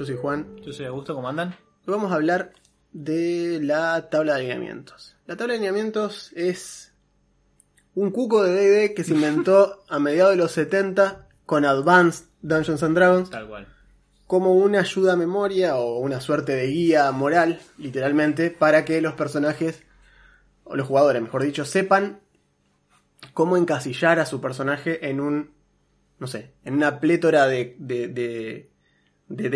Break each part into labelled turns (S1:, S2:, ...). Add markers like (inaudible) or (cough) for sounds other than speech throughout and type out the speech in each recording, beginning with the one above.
S1: Yo soy Juan.
S2: Yo soy Augusto, ¿cómo andan?
S1: Hoy vamos a hablar de la tabla de alineamientos. La tabla de alineamientos es un cuco de D&D que se inventó (laughs) a mediados de los 70 con Advanced Dungeons and Dragons
S2: Tal cual.
S1: como una ayuda a memoria o una suerte de guía moral, literalmente, para que los personajes, o los jugadores, mejor dicho, sepan cómo encasillar a su personaje en un, no sé, en una plétora de, de, de, de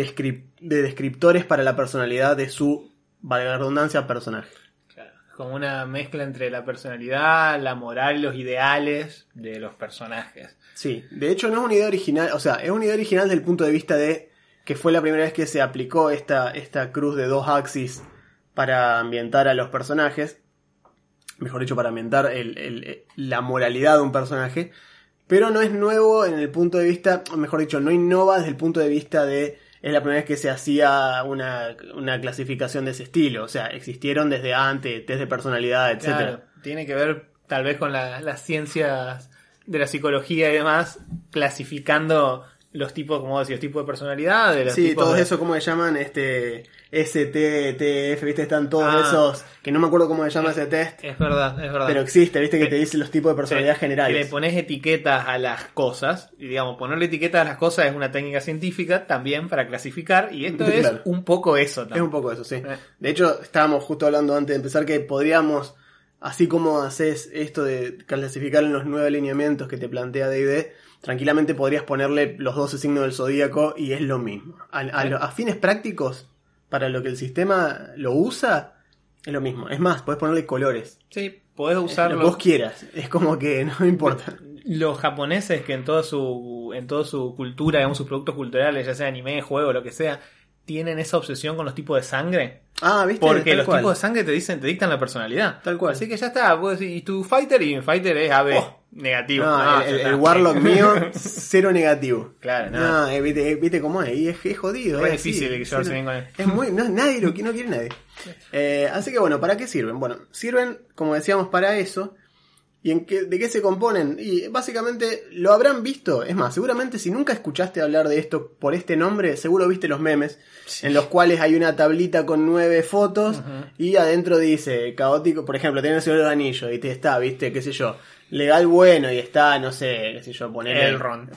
S1: de descriptores para la personalidad de su, valga la redundancia, personaje.
S2: Claro. Como una mezcla entre la personalidad, la moral y los ideales de los personajes.
S1: Sí, de hecho no es una idea original, o sea, es una idea original desde el punto de vista de que fue la primera vez que se aplicó esta, esta cruz de dos axis para ambientar a los personajes, mejor dicho, para ambientar el- el- la moralidad de un personaje, pero no es nuevo en el punto de vista, o mejor dicho, no innova desde el punto de vista de es la primera vez que se hacía una, una clasificación de ese estilo, o sea, existieron desde antes, test de personalidad, etcétera.
S2: Claro, tiene que ver tal vez con la- las ciencias de la psicología y demás, clasificando los tipos, como decís, los tipos de personalidad, de los
S1: Sí,
S2: tipos
S1: todo
S2: de-
S1: eso, ¿cómo se llaman? Este, ST, TF, ¿viste? Están todos
S2: Ah.
S1: esos, que no me acuerdo cómo se llama ese test,
S2: Es verdad, es verdad.
S1: pero existe, ¿viste? Que
S2: Sí.
S1: te dice los tipos de personalidad
S2: Que
S1: generales.
S2: le pones etiquetas a las cosas, y digamos, ponerle etiquetas a las cosas es una técnica científica también para clasificar, y esto (laughs) es
S1: Claro.
S2: un poco eso
S1: Es
S2: también.
S1: un poco eso, sí.
S2: Eh.
S1: De hecho, estábamos justo hablando antes de empezar que podríamos, así como haces esto de clasificar en los nueve alineamientos que te plantea D&D, tranquilamente podrías ponerle los 12 signos del zodíaco y es lo mismo. A, fines prácticos, para lo que el sistema lo usa, es lo mismo. Es más, podés ponerle colores.
S2: Sí, podés
S1: Lo que
S2: usarlo.
S1: vos quieras. Es como que (laughs) no importa.
S2: los japoneses que en toda su en toda su cultura, digamos sus productos culturales, ya sea anime, juego, lo que sea, tienen esa obsesión con los tipos de sangre,
S1: Ah, ¿viste?
S2: porque
S1: Tal
S2: los
S1: cual.
S2: tipos de sangre te dicen te dictan la personalidad.
S1: Tal cual.
S2: Así que ya está, vos decís, y tu fighter y mi fighter es AB
S1: Oh.
S2: negativo.
S1: No,
S2: No,
S1: el, Warlock mío, (laughs) cero negativo.
S2: Claro, no.
S1: No, eh, viste, eh, viste cómo es, y es, es jodido. Es así,
S2: difícil que llevarse bien con él.
S1: Es muy, no, nadie lo, no quiere nadie. (laughs) Eh, así que bueno, ¿para qué sirven? Bueno, sirven, como decíamos, para eso. ¿Y en qué, de qué se componen? Y básicamente lo habrán visto. Es más, seguramente si nunca escuchaste hablar de esto por este nombre, seguro viste los memes, en los cuales hay una tablita con nueve fotos y adentro dice caótico, por ejemplo, tenés el Anillo y te está, viste, qué sé yo, legal bueno y está, no sé, qué sé yo, poner
S2: Elrond.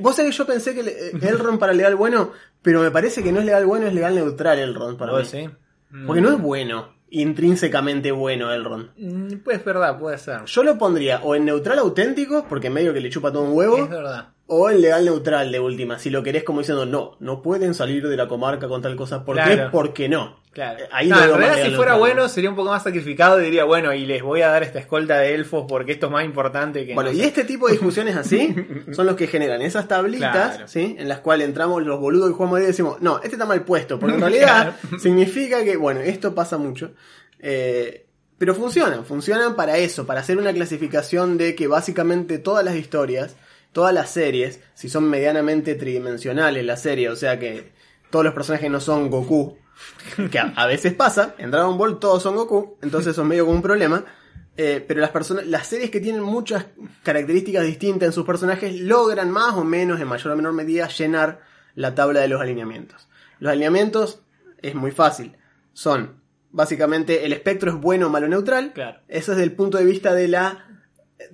S1: Vos sabés que yo pensé que le- Elrond para legal bueno, pero me parece que no es legal bueno, es legal neutral Elrond para mí.
S2: ¿Vos decís?
S1: Porque no es bueno, intrínsecamente bueno Elrond.
S2: Mm, Pues es verdad, puede ser.
S1: Yo lo pondría o en neutral auténtico, porque medio que le chupa todo un huevo,
S2: Es verdad.
S1: o en legal neutral de última, si lo querés como diciendo, no, no pueden salir de la comarca con tal cosa. ¿Por qué? Porque no.
S2: Claro.
S1: Eh, Ahí
S2: No, en realidad, si fuera bueno, sería un poco más sacrificado y diría, bueno, y les voy a dar esta escolta de elfos porque esto es más importante que.
S1: Bueno,
S2: no
S1: y
S2: sé.
S1: este tipo de discusiones así (laughs) son los que generan esas tablitas,
S2: Claro.
S1: ¿sí? En las cuales entramos los boludos y jugamos y decimos, no, este está mal puesto, porque en (laughs) realidad significa que, bueno, esto pasa mucho. eh, pero funcionan, funcionan para eso, para hacer una clasificación de que básicamente todas las historias, todas las series, si son medianamente tridimensionales la serie, o sea que todos los personajes no son Goku, que a, a veces pasa, en Dragon Ball todos son Goku, entonces es medio como un problema. Eh, pero las personas, las series que tienen muchas características distintas en sus personajes logran más o menos, en mayor o menor medida, llenar la tabla de los alineamientos. Los alineamientos es muy fácil. Son básicamente el espectro es bueno, malo, neutral.
S2: Claro.
S1: Eso es del punto de vista de la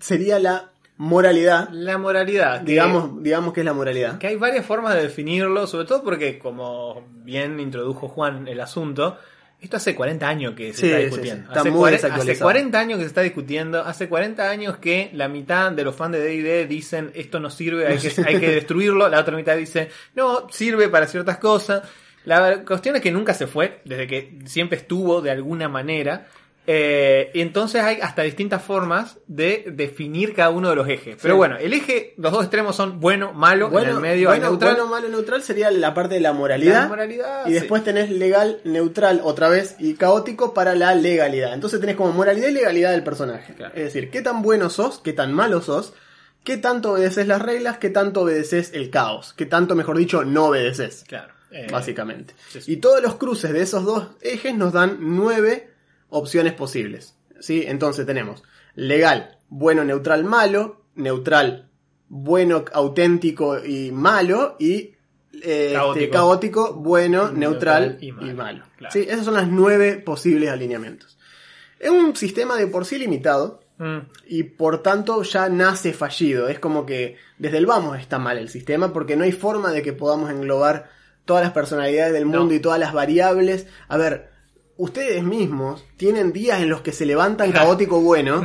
S1: sería la moralidad.
S2: La moralidad. que-
S1: Digamos, digamos que es la moralidad.
S2: Que hay varias formas de definirlo, sobre todo porque, como bien introdujo Juan el asunto, esto hace 40 años que se
S1: Sí,
S2: está discutiendo.
S1: sí. Está
S2: hace,
S1: muy
S2: cuare-
S1: desactualizado.
S2: hace 40 años que se está discutiendo, hace 40 años que la mitad de los fans de D&D dicen esto no sirve, hay que, hay que (laughs) destruirlo, la otra mitad dice no, sirve para ciertas cosas. La cuestión es que nunca se fue, desde que siempre estuvo de alguna manera, Eh, y entonces hay hasta distintas formas de definir cada uno de los ejes. Pero bueno, el eje, los dos extremos son bueno, malo, en el medio hay
S1: bueno,
S2: neutral.
S1: bueno, malo, neutral sería la parte de la moralidad.
S2: La moralidad,
S1: y
S2: sí.
S1: después tenés legal, neutral otra vez y caótico para la legalidad. Entonces tenés como moralidad y legalidad del personaje.
S2: Claro.
S1: Es decir, qué tan bueno sos, qué tan malo sos, qué tanto obedeces las reglas, qué tanto obedeces el caos, qué tanto, mejor dicho, no obedeces.
S2: Claro. eh,
S1: Básicamente.
S2: sí.
S1: Y todos los cruces de esos dos ejes nos dan nueve opciones posibles. ¿sí? Entonces tenemos legal, bueno, neutral, malo, neutral, bueno, auténtico y malo, y eh,
S2: Caótico.
S1: este, caótico, bueno,
S2: Neutral
S1: neutral,
S2: y
S1: y
S2: malo.
S1: malo.
S2: Claro.
S1: ¿sí? Esos son las nueve posibles alineamientos. Es un sistema de por sí limitado,
S2: mm,
S1: y por tanto ya nace fallido. Es como que desde el vamos está mal el sistema porque no hay forma de que podamos englobar todas las personalidades del mundo
S2: No.
S1: y todas las variables. A ver, ustedes mismos tienen días en los que se levantan caótico bueno,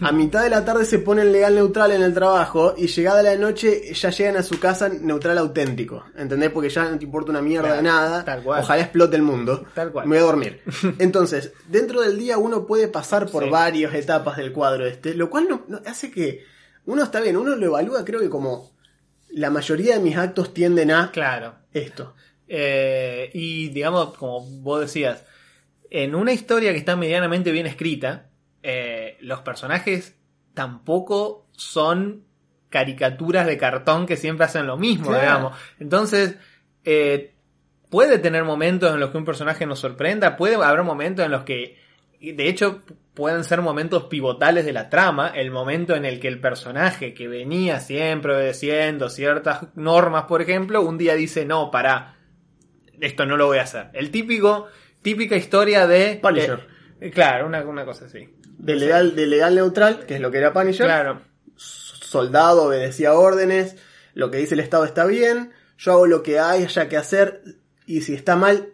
S1: a (laughs) mitad de la tarde se ponen legal neutral en el trabajo y llegada la noche ya llegan a su casa neutral auténtico. ¿Entendés? Porque ya no te importa una mierda
S2: Claro,
S1: de nada.
S2: tal cual.
S1: Ojalá explote el mundo.
S2: Tal cual.
S1: Me voy a dormir. (laughs) Entonces, dentro del día uno puede pasar por
S2: Sí.
S1: varias etapas del cuadro este, lo cual no, no- hace que uno está bien, uno lo evalúa creo que como la mayoría de mis actos tienden a
S2: claro.
S1: esto.
S2: Eh, y digamos, como vos decías, en una historia que está medianamente bien escrita, eh, los personajes tampoco son caricaturas de cartón que siempre hacen lo mismo,
S1: Claro.
S2: digamos. Entonces, eh, puede tener momentos en los que un personaje nos sorprenda, puede haber momentos en los que, de hecho, pueden ser momentos pivotales de la trama, el momento en el que el personaje que venía siempre obedeciendo ciertas normas, por ejemplo, un día dice, no, pará, esto no lo voy a hacer. El típico, típica historia de...
S1: Punisher.
S2: eh, claro, una, una cosa así.
S1: De legal, de legal neutral, que es lo que era Punisher,
S2: Claro,
S1: soldado, obedecía órdenes, lo que dice el Estado está bien, yo hago lo que haya que hacer y si está mal,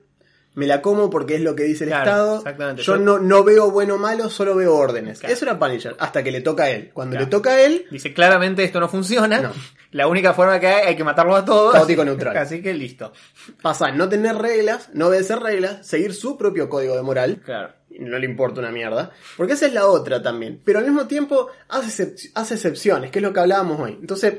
S1: me la como porque es lo que dice el
S2: Claro,
S1: Estado.
S2: exactamente.
S1: Yo
S2: Yo-
S1: no, no veo bueno o malo, solo veo órdenes.
S2: Claro.
S1: Eso era Punisher, hasta que le toca a él. Cuando
S2: Claro.
S1: le toca a él,
S2: dice claramente esto no funciona.
S1: No. (laughs)
S2: La única forma que hay, hay que matarlo a todos.
S1: Caótico neutral. (laughs)
S2: Así que listo.
S1: pasa no tener reglas, no obedecer reglas, seguir su propio código de moral.
S2: Claro.
S1: No le importa una mierda. Porque esa es la otra también. Pero al mismo tiempo hace, excep- hace excepciones, que es lo que hablábamos hoy. Entonces,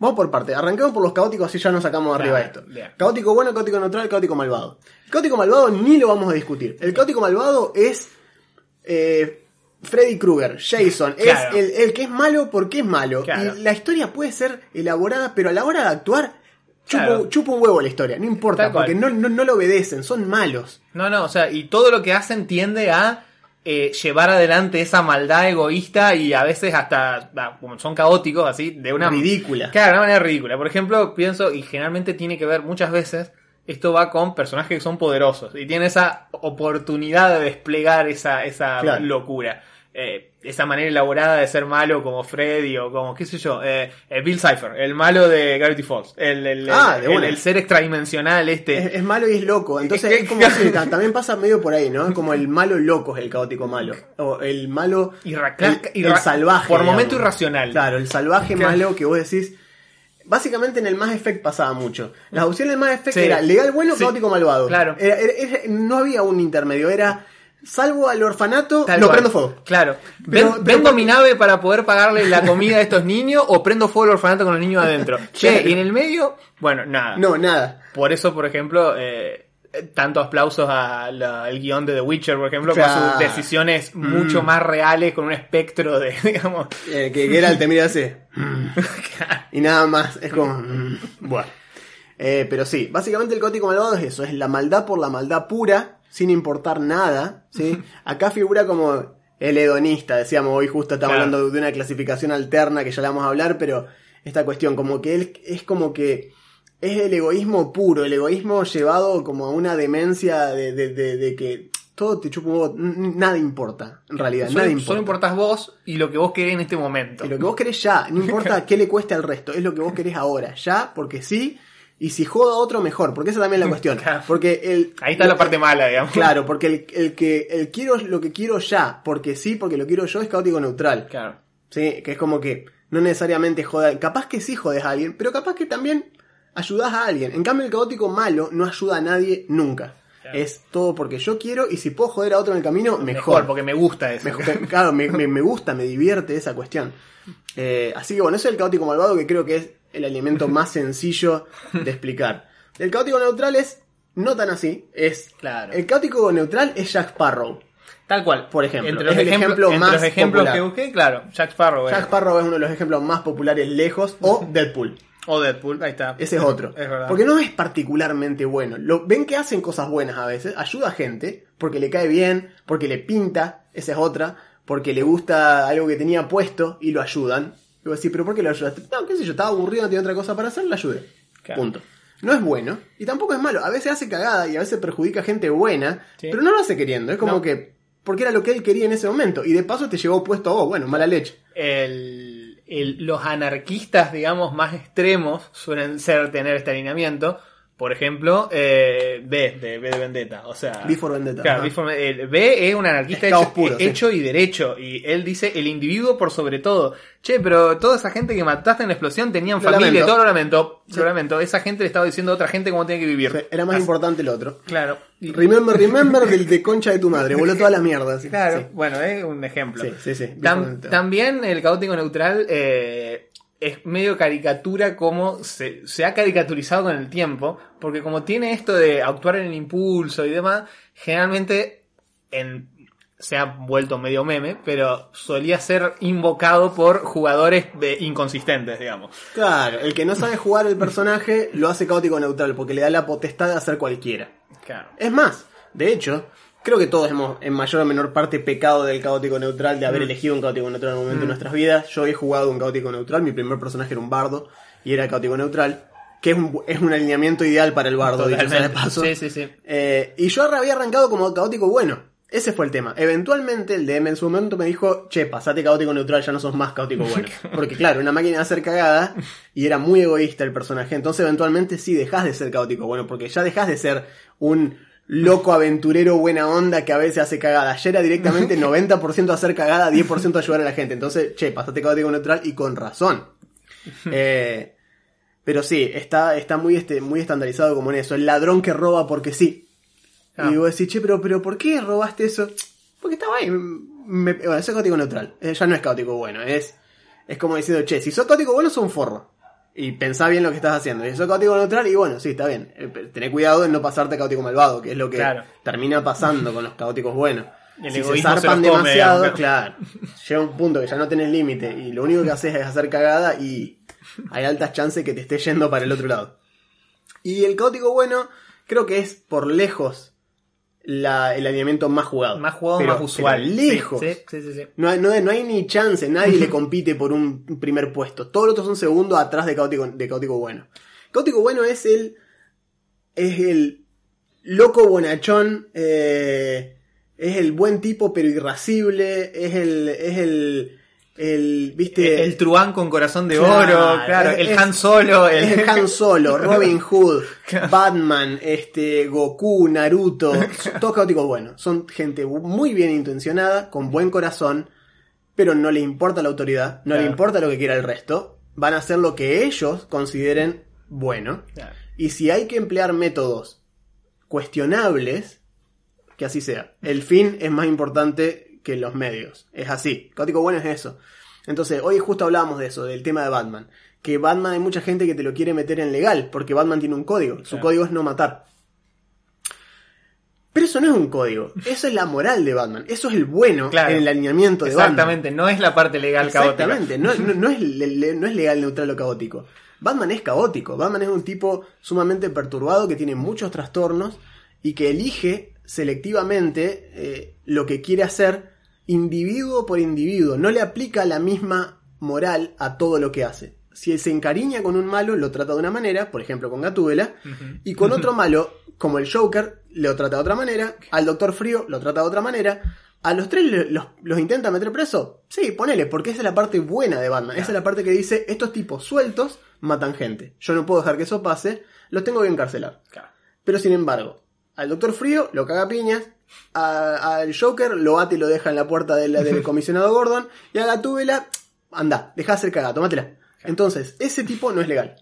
S1: vamos por parte. Arranquemos por los caóticos, así ya nos sacamos de arriba
S2: Claro,
S1: esto. Caótico bueno, caótico neutral, caótico malvado. El caótico malvado ni lo vamos a discutir. El caótico malvado es eh, Freddy Krueger, Jason.
S2: Claro.
S1: Es el, el que es malo porque es malo.
S2: Claro.
S1: Y la historia puede ser elaborada, pero a la hora de actuar, chupa,
S2: Claro.
S1: chupa un huevo la historia. No importa, porque no, no, no lo obedecen, son malos.
S2: No, no, o sea, y todo lo que hacen tiende a eh, llevar adelante esa maldad egoísta y a veces hasta, como son caóticos, así, de una
S1: Ridícula.
S2: Claro, de una manera ridícula. Por ejemplo, pienso, y generalmente tiene que ver muchas veces, esto va con personajes que son poderosos y tienen esa oportunidad de desplegar esa, esa
S1: Claro.
S2: locura. Eh, esa manera elaborada de ser malo como Freddy o como, qué sé yo, eh, eh, Bill Cipher, el malo de Gravity Falls, el, el,
S1: Ah,
S2: el- el- el ser extradimensional este.
S1: Es, es malo y es loco. (laughs) Entonces
S2: Es
S1: es como también pasa medio por ahí, ¿no? Como el malo loco es el caótico malo. O el malo. El,
S2: irra-
S1: el salvaje.
S2: Por
S1: digamos.
S2: momento irracional.
S1: Claro, el salvaje
S2: Claro.
S1: malo que vos decís. Básicamente en el Mass Effect pasaba mucho. Las opciones del Mass Effect
S2: Sí.
S1: era legal bueno,
S2: Sí.
S1: caótico malvado.
S2: Claro.
S1: Era- era- era- no había un intermedio, era salvo al orfanato,
S2: Tal
S1: lo
S2: cual.
S1: prendo fuego.
S2: Claro.
S1: Pero-
S2: Ven-
S1: pero-
S2: ¿Vendo mi nave para poder pagarle la comida a estos niños o prendo fuego el orfanato con los niños adentro? (laughs) Che, y en el medio, bueno, nada.
S1: No, nada.
S2: Por eso, por ejemplo, eh, tanto aplausos al guion de The Witcher, por ejemplo,
S1: Claro.
S2: con sus decisiones mucho más reales, con un espectro de, (laughs) digamos...
S1: Eh, que, era el te mira así. (laughs) y nada más. Es como. mm, bueno. Eh, pero sí, básicamente el caótico malvado es eso: es la maldad por la maldad pura, sin importar nada. ¿sí? (laughs) Acá figura como el hedonista, decíamos hoy, justo estamos
S2: Claro.
S1: hablando de una clasificación alterna que ya la vamos a hablar, pero esta cuestión, como que él es como que. Es el egoísmo puro, el egoísmo llevado como a una demencia de, de- de- de que todo te chupa un nada importa, en realidad,
S2: Solo,
S1: nada
S2: solo
S1: importa.
S2: importás vos y lo que vos querés en este momento.
S1: Y lo que vos querés ya, no importa (laughs) qué le cueste al resto, es lo que vos querés ahora, ya, porque sí, y si joda a otro, mejor, porque esa también es la (laughs) cuestión.
S2: Claro.
S1: Porque el.
S2: Ahí está la parte mala, digamos.
S1: Claro, porque el, el que el quiero lo que quiero ya, porque sí, porque lo quiero yo, es caótico neutral.
S2: Claro.
S1: Sí, que es como que no necesariamente joda. Capaz que sí jodes a alguien, pero capaz que también ayudás a alguien. En cambio, el caótico malo no ayuda a nadie nunca. Es todo porque yo quiero y si puedo joder a otro en el camino, mejor.
S2: Mejor, porque me gusta eso.
S1: Me- claro, me, me- me gusta, me divierte esa cuestión. Eh, así que bueno, ese es el caótico malvado que creo que es el elemento más (laughs) sencillo de explicar. El caótico neutral es no tan así. Es
S2: Claro.
S1: El caótico neutral es Jack Sparrow.
S2: Tal cual.
S1: Por ejemplo,
S2: Entre los,
S1: es el
S2: ejemplos,
S1: ejemplo
S2: entre
S1: más
S2: los ejemplos
S1: popular.
S2: que busqué, claro, Jack Sparrow.
S1: Jack Sparrow es uno de los ejemplos más populares lejos. O (laughs) Deadpool.
S2: O Deadpool, ahí está.
S1: Ese es otro.
S2: Es verdad.
S1: Porque no es particularmente bueno. Lo, ven que hacen cosas buenas a veces, ayuda a gente, porque le cae bien, porque le pinta, esa es otra, porque le gusta algo que tenía puesto y lo ayudan. Y vos decís, pero ¿por qué lo ayudaste? No, qué sé yo, estaba aburrido, no tenía otra cosa para hacer, lo ayudé.
S2: Claro.
S1: Punto. No es bueno y tampoco es malo. A veces hace cagada y a veces perjudica a gente buena,
S2: Sí.
S1: pero no lo hace queriendo. Es como
S2: No.
S1: que, porque era lo que él quería en ese momento. Y de paso te llevó puesto a vos, bueno, mala leche.
S2: el- el- los anarquistas, digamos, más extremos suelen ser tener este alineamiento. Por ejemplo, eh, B, de B de Vendetta. O sea,
S1: V for Vendetta,
S2: Claro. V for- el B es un anarquista hecho,
S1: sí.
S2: hecho y derecho. Y él dice el individuo por sobre todo. Che, pero toda esa gente que mataste en la explosión tenían
S1: Lo
S2: familia,
S1: lamento.
S2: todo lo lamento.
S1: Sí.
S2: Lo lamento. Esa gente le estaba diciendo a otra gente cómo tiene que vivir.
S1: O sea, Era más
S2: Así-
S1: importante el otro.
S2: Claro.
S1: Remember, remember del de concha de tu madre, voló toda la mierda.
S2: Claro,
S1: Sí.
S2: bueno, es un ejemplo.
S1: Sí, sí, sí.
S2: Tam- también el caótico neutral eh, es medio caricatura como se, se ha caricaturizado con el tiempo, porque como tiene esto de actuar en el impulso y demás, generalmente en, se ha vuelto medio meme, pero solía ser invocado por jugadores de- inconsistentes, digamos.
S1: Claro, el que no sabe jugar el personaje lo hace caótico neutral porque le da la potestad de hacer cualquiera.
S2: Claro.
S1: Es más, de hecho, creo que todos hemos en mayor o menor parte pecado del caótico neutral, de haber
S2: Mm.
S1: elegido un caótico neutral en un momento de nuestras vidas. Yo he jugado un caótico neutral, mi primer personaje era un bardo y era caótico neutral, que es un, es un alineamiento ideal para el bardo, dicho sea de paso.
S2: Sí, sí, sí.
S1: Eh, y yo había arrancado como caótico bueno. Ese fue el tema. Eventualmente el DM en su momento me dijo, che, pasate caótico neutral, ya no sos más caótico bueno. (laughs) Porque claro, una máquina de hacer cagada y era muy egoísta el personaje. Entonces eventualmente sí dejás de ser caótico bueno, porque ya dejás de ser un loco aventurero buena onda que a veces hace cagada. Ya era directamente (laughs) 90% hacer cagada, 10% ayudar a la gente. Entonces, che, pasate caótico neutral y con razón. (laughs) Eh, pero sí, está, está muy, este, muy estandarizado como en eso. El ladrón que roba porque sí.
S2: Ah.
S1: Y vos decís, che, pero, pero ¿por qué robaste eso? Porque estaba ahí. Me- bueno, eso es caótico neutral. Eh, ya no es caótico bueno. Es, es como diciendo, che, si sos caótico bueno, sos un forro. Y pensá bien lo que estás haciendo. Y sos caótico neutral, y bueno, sí, está bien. Eh, Tené cuidado en no pasarte caótico malvado, que es lo que
S2: Claro.
S1: termina pasando con los caóticos buenos.
S2: El
S1: si se zarpan
S2: come,
S1: demasiado, claro. Llega un punto que ya no tenés límite. Y lo único que haces es hacer cagada y hay altas chances que te esté yendo para el otro lado. Y el caótico bueno, creo que es por lejos la- el alineamiento más jugado.
S2: Más jugado,
S1: Pero-
S2: más usual.
S1: pero lejos.
S2: Sí, sí, sí, sí.
S1: No, hay- no, no hay ni chance, nadie le (laughs) compite por un primer puesto. Todos los otros son segundos atrás de caótico, de caótico bueno. Caótico bueno es el. Es el loco bonachón. eh, es el buen tipo pero irascible. Es el. Es el. El. ¿Viste?
S2: El truán con corazón de
S1: Claro,
S2: oro, claro,
S1: es-
S2: el Han Solo, el,
S1: el Han Solo, Robin Hood, Batman, este, Goku, Naruto, (laughs) son todos caóticos buenos. Son gente muy bien intencionada, con buen corazón, pero no le importa la autoridad, no le
S2: Claro.
S1: importa lo que quiera el resto. Van a hacer lo que ellos consideren bueno.
S2: Claro.
S1: Y si hay que emplear métodos cuestionables, que así sea. El fin es más importante que los medios. Es así. Caótico bueno es eso. Entonces, hoy justo hablábamos de eso, del tema de Batman. Que Batman hay mucha gente que te lo quiere meter en legal, porque Batman tiene un código. Su código es no matar. Pero eso no es un código. Eso es la moral de Batman. Eso es el bueno
S2: Claro.
S1: en el alineamiento de Batman.
S2: Exactamente, no es la parte legal caótica.
S1: Exactamente, no, no- no no es legal, neutral o caótico. Batman es caótico, Batman es un tipo sumamente perturbado que tiene muchos trastornos y que elige selectivamente eh, lo que quiere hacer individuo por individuo, no le aplica la misma moral a todo lo que hace. Si él se encariña con un malo, lo trata de una manera, por ejemplo con Gatúbela, y con otro (laughs) malo, como el Joker, lo trata de otra manera, al Doctor Frío lo trata de otra manera, a los tres los, los intenta meter preso. Sí, ponele, porque esa es la parte buena de Batman. Esa es la parte que dice, estos tipos sueltos matan gente. Yo no puedo dejar que eso pase, los tengo que encarcelar.
S2: Claro.
S1: Pero sin embargo, al Doctor Frío lo caga piñas, al Joker lo bate y lo deja en la puerta del, del (laughs) comisionado Gordon, y a Gatúbela, anda, deja de hacer caga, tómatela. Entonces, ese tipo no es legal.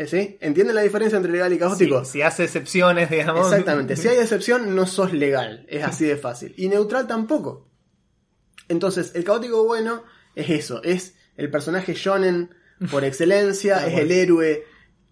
S1: Eh, ¿Sí? ¿Entienden la diferencia entre legal y caótico?
S2: Si, si hace excepciones, digamos.
S1: Exactamente. Si hay (laughs) excepción, no sos legal. Es así de fácil. Y neutral tampoco. Entonces, el caótico bueno es eso. Es el personaje shonen por (laughs) excelencia. es el héroe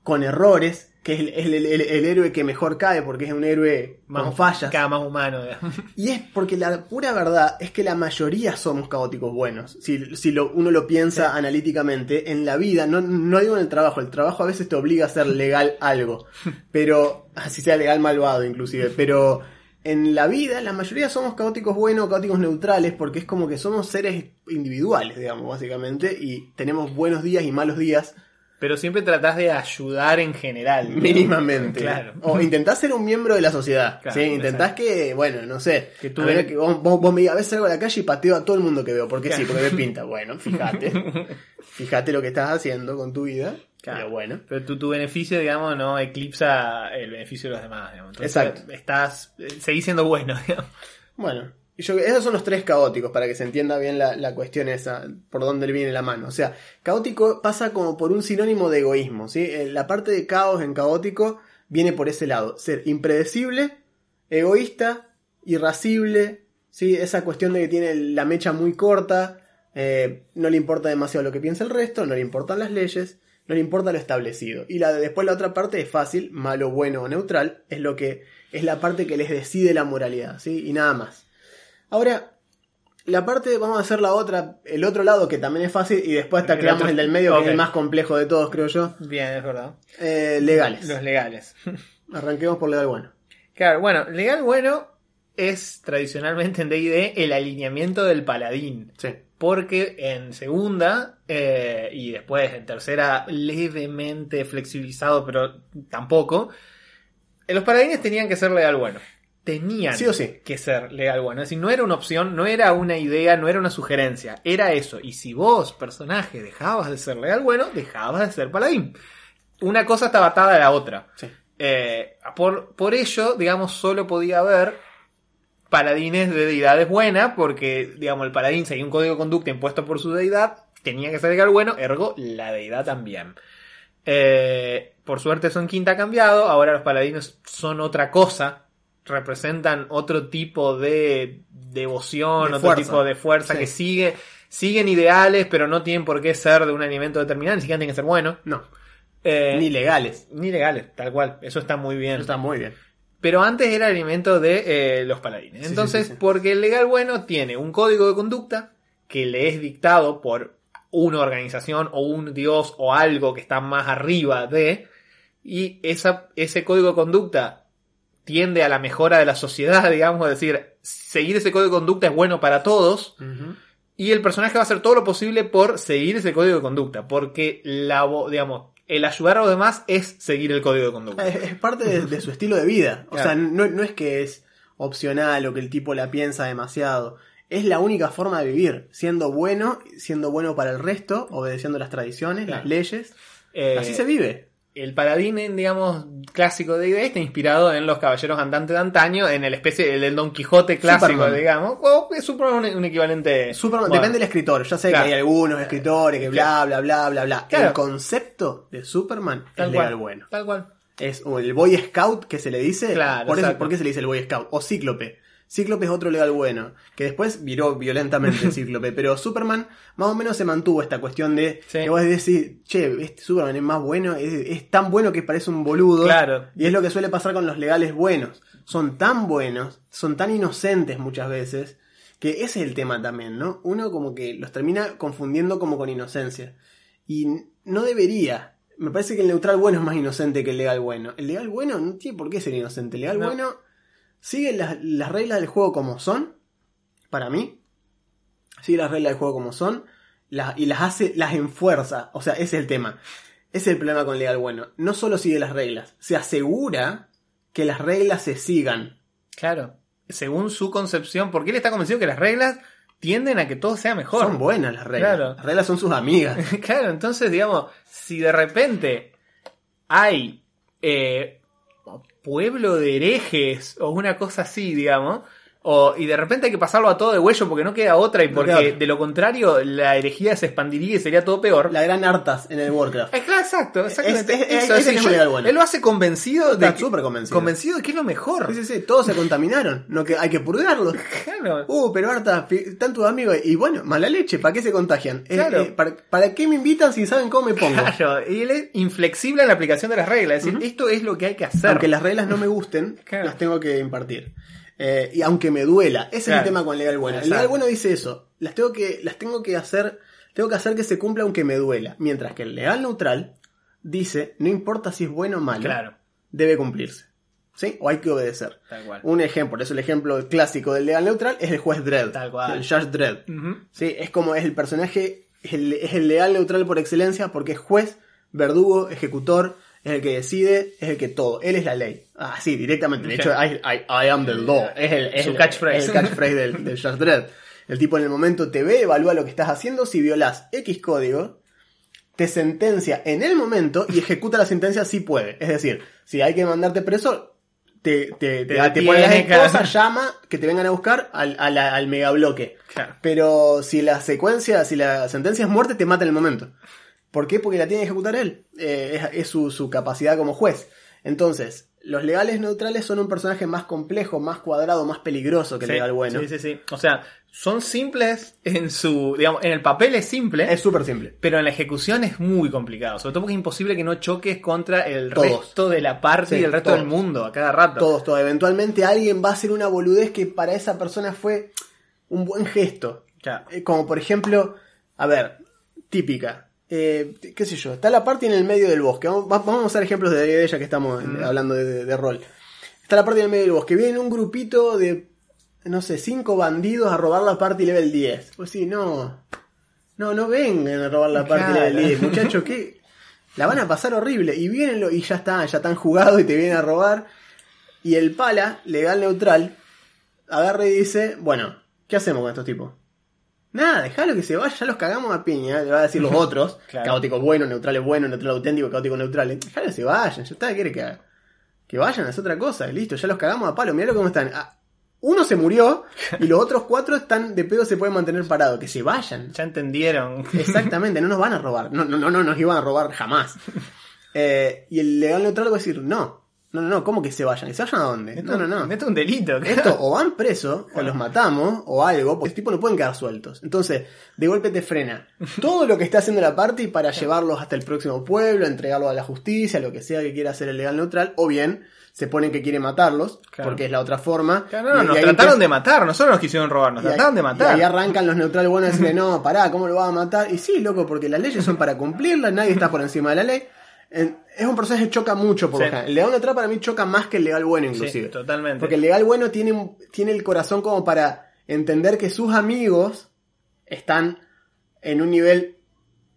S1: con errores. Que es el, el- el- el héroe que mejor cae porque es un héroe con fallas.
S2: Cada más humano. (laughs)
S1: Y es porque la pura verdad es que la mayoría somos caóticos buenos. Si, si lo- uno lo piensa analíticamente, en la vida, no, no digo en el trabajo, el trabajo a veces te obliga a ser legal algo, (laughs) pero (laughs) así sea legal malvado inclusive, pero en la vida la mayoría somos caóticos buenos, caóticos neutrales, porque es como que somos seres individuales, digamos, básicamente, y tenemos buenos días y malos días.
S2: Pero siempre tratás de ayudar en general.
S1: Mínimamente.
S2: Claro.
S1: O intentás ser un miembro de la sociedad.
S2: Claro,
S1: ¿sí? Intentás que, bueno, no sé.
S2: Que tú
S1: que vos, vos- vos me digas, a veces salgo a la calle y pateo a todo el mundo que veo. Porque sí, porque me pinta. Bueno, fíjate. (laughs) fíjate lo que estás haciendo con tu vida.
S2: Claro.
S1: Pero bueno.
S2: Pero tu, tu beneficio, digamos, no eclipsa el beneficio de los demás. Digamos. Entonces,
S1: Exacto.
S2: Estás, eh, seguís siendo bueno, (laughs) digamos.
S1: Bueno. Esos son los tres caóticos para que se entienda bien la, la cuestión esa, por dónde le viene la mano. O sea, caótico pasa como por un sinónimo de egoísmo, ¿sí? Eh, La parte de caos en caótico viene por ese lado. Ser impredecible, egoísta, irascible, ¿sí? Esa cuestión de que tiene la mecha muy corta, eh, no le importa demasiado lo que piensa el resto, no le importan las leyes, no le importa lo establecido. Y la de- después la otra parte es fácil, malo, bueno o neutral, es lo que es la parte que les decide la moralidad, ¿sí? Y nada más. Ahora, la parte, vamos a hacer la otra, el otro lado que también es fácil y después hasta
S2: El
S1: el del medio que es el más complejo de todos, creo yo.
S2: Bien, es verdad.
S1: Eh, legales.
S2: Los legales. (laughs)
S1: Arranquemos por legal bueno.
S2: Claro, bueno, legal bueno es tradicionalmente en D&D el alineamiento del paladín.
S1: Sí.
S2: Porque en segunda eh, y después en tercera levemente flexibilizado, pero tampoco, los paladines tenían que ser legal bueno. Tenían
S1: Sí o sí.
S2: que ser legal bueno. Es decir, no era una opción, no era una idea, no era una sugerencia, era eso. Y si vos, personaje, dejabas de ser legal bueno, dejabas de ser paladín. Una cosa estaba atada a la otra.
S1: Sí.
S2: Eh, por, por ello, digamos, solo podía haber paladines de deidades buenas, porque, digamos, el paladín seguía un código de conducta impuesto por su deidad, tenía que ser legal bueno, ergo, la deidad también. Eh, por suerte eso en quinta ha cambiado, ahora los paladinos son otra cosa, representan otro tipo de devoción,
S1: De
S2: otro
S1: fuerza.
S2: tipo de fuerza
S1: Sí.
S2: que sigue, siguen ideales, pero no tienen por qué ser de un alimento determinado, ni siquiera tienen que ser buenos.
S1: No.
S2: Eh,
S1: Ni legales.
S2: ni legales, tal cual. Eso está muy bien.
S1: Eso está muy bien.
S2: Pero antes era el alimento de eh, los paladines.
S1: Sí,
S2: Entonces,
S1: sí.
S2: porque el legal bueno tiene un código de conducta que le es dictado por una organización o un dios o algo que está más arriba de, y esa, ese código de conducta tiende a la mejora de la sociedad, (laughs) digamos, es decir, seguir ese código de conducta es bueno para todos, y el personaje va a hacer todo lo posible por seguir ese código de conducta, porque la, digamos, el ayudar a los demás es seguir el código de conducta.
S1: Es, es parte de, de su estilo de vida. O
S2: Claro.
S1: sea, no, no es que es opcional o que el tipo la piensa demasiado. Es la única forma de vivir, siendo bueno, siendo bueno para el resto, obedeciendo las tradiciones,
S2: Claro.
S1: las leyes.
S2: Eh,
S1: Así se vive.
S2: El paladín, digamos, clásico de D&D está inspirado en los caballeros andantes de antaño, en el especie el del Don Quijote clásico,
S1: Superman.
S2: digamos. O es Superman un, un equivalente.
S1: Superman,
S2: bueno,
S1: depende del escritor. Ya sé
S2: Claro.
S1: que hay algunos escritores que bla, bla, bla, bla, bla.
S2: Claro.
S1: El concepto de Superman
S2: tal
S1: es
S2: cual,
S1: legal bueno.
S2: Tal cual.
S1: Es o el Boy Scout que se le dice.
S2: Claro,
S1: por, eso. ¿Por qué se le dice el Boy Scout? O Cíclope. Cíclope es otro legal bueno. Que después viró violentamente el (laughs) Cíclope. pero Superman más o menos se mantuvo esta cuestión de
S2: Sí.
S1: que vos decís, che, este Superman es más bueno, es, es tan bueno que parece un boludo.
S2: Claro.
S1: Y es lo que suele pasar con los legales buenos. Son tan buenos, son tan inocentes muchas veces, que ese es el tema también, ¿no? Uno como que los termina confundiendo como con inocencia. Y no debería. Me parece que el neutral bueno es más inocente que el legal bueno. El legal bueno no tiene por qué ser inocente. El legal
S2: No.
S1: bueno sigue las, las reglas del juego como son, para mí. Sigue las reglas del juego como son y las hace, las enfuerza. O sea, ese es el tema. Ese es el problema con legal bueno. No solo sigue las reglas, se asegura que las reglas se sigan.
S2: Claro. Según su concepción, porque él está convencido que las reglas tienden a que todo sea mejor.
S1: Son buenas las reglas.
S2: Claro.
S1: Las reglas son sus amigas. (laughs)
S2: claro, entonces, digamos, si de repente hay eh, pueblo de herejes o una cosa así, digamos, O, y de repente hay que pasarlo a todo de huello porque no queda otra y porque
S1: otra.
S2: de lo contrario la herejía se expandiría y sería todo peor.
S1: La gran Artas en el Warcraft.
S2: Eh, claro, exacto, exactamente.
S1: Es- es-
S2: Eso,
S1: tenés
S2: yo-
S1: legal bueno.
S2: Él lo hace convencido de
S1: Está
S2: que,
S1: súper convencido.
S2: convencido de que es lo mejor.
S1: Sí, sí, sí, todos se contaminaron. No que hay que purgarlos. (laughs)
S2: Claro.
S1: Uh, pero Arta, fi- están tus amigos. Y bueno, mala leche, ¿para qué se contagian? Eh,
S2: Claro.
S1: eh, ¿para, para qué me invitan si saben cómo me pongo?
S2: Claro, y él es inflexible en la aplicación de las reglas. Es decir, esto es lo que hay que hacer.
S1: Aunque las reglas no me gusten,
S2: Claro.
S1: las tengo que impartir. Eh, y aunque me duela, ese es el tema con legal bueno. El legal bueno dice eso, las tengo que, las tengo que hacer, tengo que hacer que se cumpla aunque me duela. Mientras que el legal neutral dice, no importa si es bueno o malo,
S2: Claro,
S1: debe cumplirse. ¿Sí? O hay que obedecer.
S2: tal cual.
S1: Un ejemplo, por eso el ejemplo clásico del legal neutral es el juez Dredd.
S2: Tal cual.
S1: El Judge Dredd. ¿Sí? Es como es el personaje, es el, es el legal neutral por excelencia porque es juez, verdugo, ejecutor, es el que decide, es el que todo. Él es la ley. Ah, sí, directamente. De hecho, (laughs) I, I- I am the law. Es el, es
S2: Su
S1: el-
S2: catchphrase.
S1: es el catchphrase del, del (laughs) Judge Dredd. El tipo en el momento te ve, evalúa lo que estás haciendo. Si violas X código, te sentencia en el momento y ejecuta la sentencia si puede. Es decir, si hay que mandarte preso, te, te, te,
S2: Te
S1: te pone las esposas,
S2: claro.
S1: llama, que te vengan a buscar al, a la- al megabloque.
S2: Claro.
S1: Pero si la secuencia, si la sentencia es muerte, te mata en el momento. ¿Por qué? Porque la tiene que ejecutar él. Eh, es es su, su capacidad como juez. Entonces, los legales neutrales son un personaje más complejo, más cuadrado, más peligroso que el
S2: Sí,
S1: legal bueno.
S2: Sí, sí, sí. O sea, son simples en su. Digamos, en el papel es simple.
S1: Es súper simple.
S2: Pero en la ejecución es muy complicado. Sobre todo porque es imposible que no choques contra el
S1: Todos.
S2: resto de la parte
S1: Sí,
S2: y el resto
S1: todos.
S2: del mundo a cada rato.
S1: Todos, todos. Eventualmente alguien va a hacer una boludez que para esa persona fue un buen gesto.
S2: Claro.
S1: Eh, Como por ejemplo, a ver, típica. Eh, qué sé yo, está la parte en el medio del bosque. Vamos, va- vamos a usar ejemplos de ella que estamos eh, hablando de, de- de rol. Está la parte en el medio del bosque. Viene un grupito de, no sé, cinco bandidos a robar la parte level 10. Pues sí, no. No, no vengan a robar la parte
S2: Claro.
S1: level 10. Muchachos, ¿qué? La van a pasar horrible. Y vienen lo- y ya está, ya están jugados y te vienen a robar. Y el pala, legal neutral, agarra y dice, bueno, ¿qué hacemos con estos tipos? Nada, dejalo que se vaya, ya los cagamos a piña, le va a decir los otros, (laughs)
S2: Claro.
S1: caóticos buenos, neutrales buenos, neutral auténtico, caótico neutrales, dejalo que se vayan, ya está, ¿qué quiere que haga? Que vayan, es otra cosa, y listo, ya los cagamos a palo, mirá cómo están. Ah, uno se murió y los otros cuatro están de pedo, se pueden mantener parados, que se vayan.
S2: Ya entendieron. (laughs)
S1: Exactamente, no nos van a robar, no, no, no, no nos iban a robar jamás. (laughs) Eh, y el legal neutral va a decir, no, no, no, no, ¿cómo que se vayan? ¿Y se vayan a dónde? No, no, no.
S2: Esto es un delito.
S1: Esto o van presos, o los matamos, o algo, porque este tipo no pueden quedar sueltos. Entonces, de golpe te frena todo lo que está haciendo la party para llevarlos hasta el próximo pueblo, entregarlos a la justicia, lo que sea que quiera hacer el legal neutral, o bien se ponen que quiere matarlos,
S2: Claro.
S1: porque es la otra forma.
S2: Claro, no,
S1: Y-
S2: nos
S1: y
S2: trataron de matar. Nosotros nos quisieron robar. Nos
S1: y ahí-
S2: trataron de
S1: Y
S2: matar.
S1: ahí arrancan los neutrales buenos a decirle, (laughs) no, pará, ¿cómo lo vas a matar? Y sí, loco, porque las leyes son para cumplirlas, nadie está por encima de la ley. Es un proceso que choca mucho por
S2: Sí.
S1: El legal neutral para mí choca más que el legal bueno,
S2: Sí,
S1: inclusive.
S2: totalmente.
S1: Porque el legal bueno tiene, tiene el corazón como para entender que sus amigos están en un nivel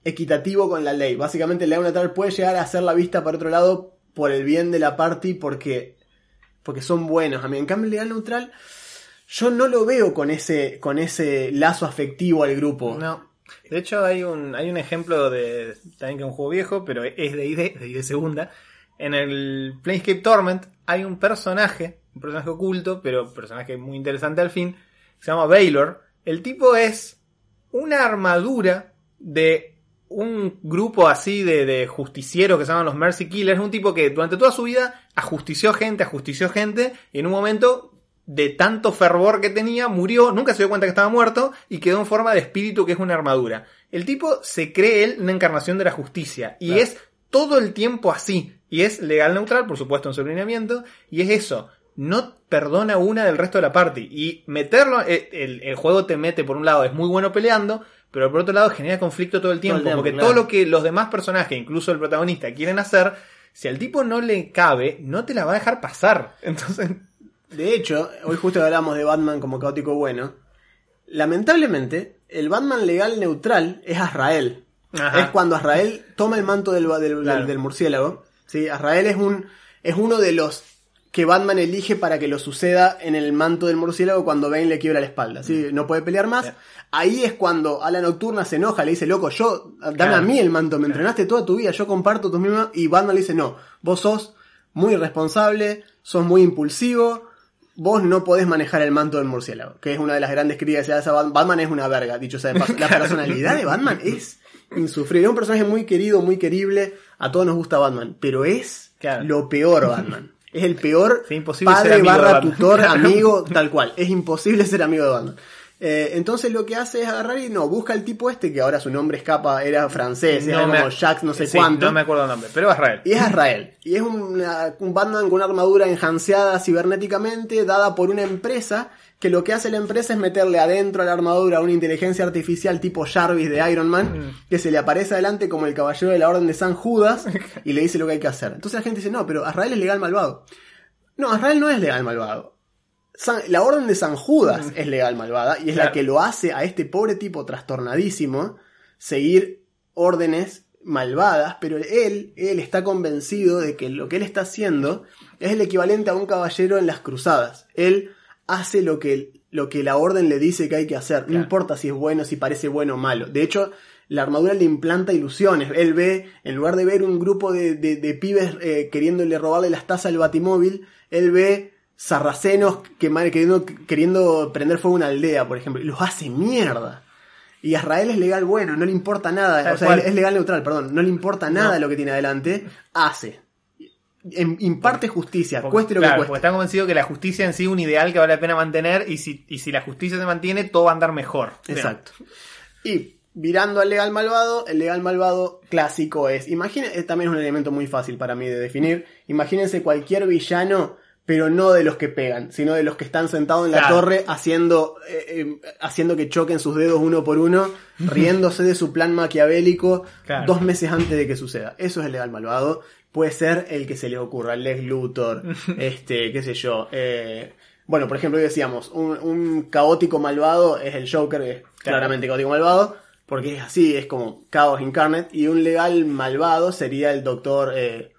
S1: equitativo con la ley. Básicamente el legal neutral puede llegar a hacer la vista para otro lado por el bien de la party porque, porque son buenos. A mí, en cambio el legal neutral yo no lo veo con ese, con ese lazo afectivo al grupo.
S2: No. De hecho, hay un, hay un ejemplo de. También que es un juego viejo, pero es de ID, de ID segunda. En el Planescape Torment hay un personaje, un personaje oculto, pero un personaje muy interesante al fin, que se llama Baylor. El tipo es una armadura de un grupo así de, de justicieros que se llaman los Mercy Killers. Un tipo que durante toda su vida ajustició gente, ajustició gente, y en un momento de tanto fervor que tenía, murió, nunca se dio cuenta que estaba muerto y quedó en forma de espíritu que es una armadura. El tipo se cree él una encarnación de la justicia y
S1: Claro.
S2: es todo el tiempo así. Y es legal neutral, por supuesto, en su alineamiento, y es eso. No perdona una del resto de la party. Y meterlo, eh, el, el juego te mete por un lado, es muy bueno peleando, pero por otro lado genera conflicto todo el tiempo.
S1: tiempo,
S2: porque
S1: claro.
S2: todo lo que los demás personajes, incluso el protagonista, quieren hacer, si al tipo no le cabe, no te la va a dejar pasar. (laughs) Entonces,
S1: De hecho, hoy justo hablamos de Batman como caótico bueno. Lamentablemente, el Batman legal neutral es Azrael.
S2: Ajá.
S1: Es cuando Azrael toma el manto del, del,
S2: Claro.
S1: del murciélago. ¿sí? Azrael es, un, es uno de los que Batman elige para que lo suceda en el manto del murciélago cuando Bane le quiebra la espalda. ¿sí? No puede pelear más. Ahí es cuando Ala Nocturna se enoja, le dice, loco, yo, dame
S2: Claro.
S1: a mí el manto, me entrenaste toda tu vida, yo comparto tus mismas... Y Batman le dice, no, vos sos muy irresponsable, sos muy impulsivo, vos no podés manejar el manto del murciélago, que es una de las grandes críticas que se hace a Batman. Batman es una verga, dicho sea de paso. La (laughs) personalidad de Batman es insufrible. Es un personaje muy querido, muy querible. A todos nos gusta Batman, pero es
S2: Claro.
S1: lo peor Batman. Es el peor (laughs)
S2: Sí, imposible ser
S1: padre
S2: amigo
S1: barra tutor, (laughs) amigo, tal cual. Es imposible ser amigo de Batman. Eh, entonces lo que hace es agarrar y no, busca el tipo este, que ahora su nombre escapa, era francés, era
S2: me-
S1: como Jacques no sé
S2: sí,
S1: cuánto.
S2: No me acuerdo el nombre, pero es Israel.
S1: Y es (laughs) Azrael. Y es una- un Batman con una armadura enhanceada cibernéticamente, dada por una empresa, que lo que hace la empresa es meterle adentro a la armadura una inteligencia artificial tipo Jarvis de Iron Man, que se le aparece adelante como el caballero de la Orden de San Judas, (laughs) y le dice lo que hay que hacer. Entonces la gente dice, no, pero Azrael es legal malvado. No, Azrael no es legal malvado. San- la Orden de San Judas es legal malvada, y es la que lo hace a este pobre tipo trastornadísimo seguir órdenes malvadas, pero él, él está convencido de que lo que él está haciendo es el equivalente a un caballero en las cruzadas. Él hace lo que, lo que la orden le dice que hay que hacer, no importa si es bueno, si parece bueno o malo. De hecho, la armadura le implanta ilusiones. Él ve, en lugar de ver un grupo de, de- de pibes eh, queriéndole robarle las tazas al batimóvil, él ve sarracenos que, queriendo, queriendo prender fuego a una aldea, por ejemplo, y los hace mierda. Y Israel es legal bueno, no le importa nada,
S2: Tal
S1: o sea,
S2: cual.
S1: es legal neutral, perdón, no le importa nada
S2: No.
S1: lo que tiene adelante, hace. En- imparte justicia,
S2: Porque-
S1: cueste lo
S2: claro,
S1: que
S2: Porque
S1: cueste.
S2: está convencido que la justicia en sí es un ideal que vale la pena mantener y si, y si la justicia se mantiene, todo va a andar mejor.
S1: Exacto. Y virando al legal malvado, el legal malvado clásico es, imagina, eh, también es un elemento muy fácil para mí de definir, imagínense cualquier villano, pero no de los que pegan, sino de los que están sentados en la
S2: Claro.
S1: torre haciendo, eh, eh, haciendo que choquen sus dedos uno por uno, (laughs) riéndose de su plan maquiavélico
S2: Claro.
S1: dos meses antes de que suceda. Eso es el legal malvado. Puede ser el que se le ocurra, el Lex Luthor, (laughs) este, qué sé yo. eh, bueno, por ejemplo, hoy decíamos, un, un caótico malvado es el Joker, que es
S2: Claro.
S1: claramente caótico malvado, porque es así, es como caos incarnate, y un legal malvado sería el doctor, eh,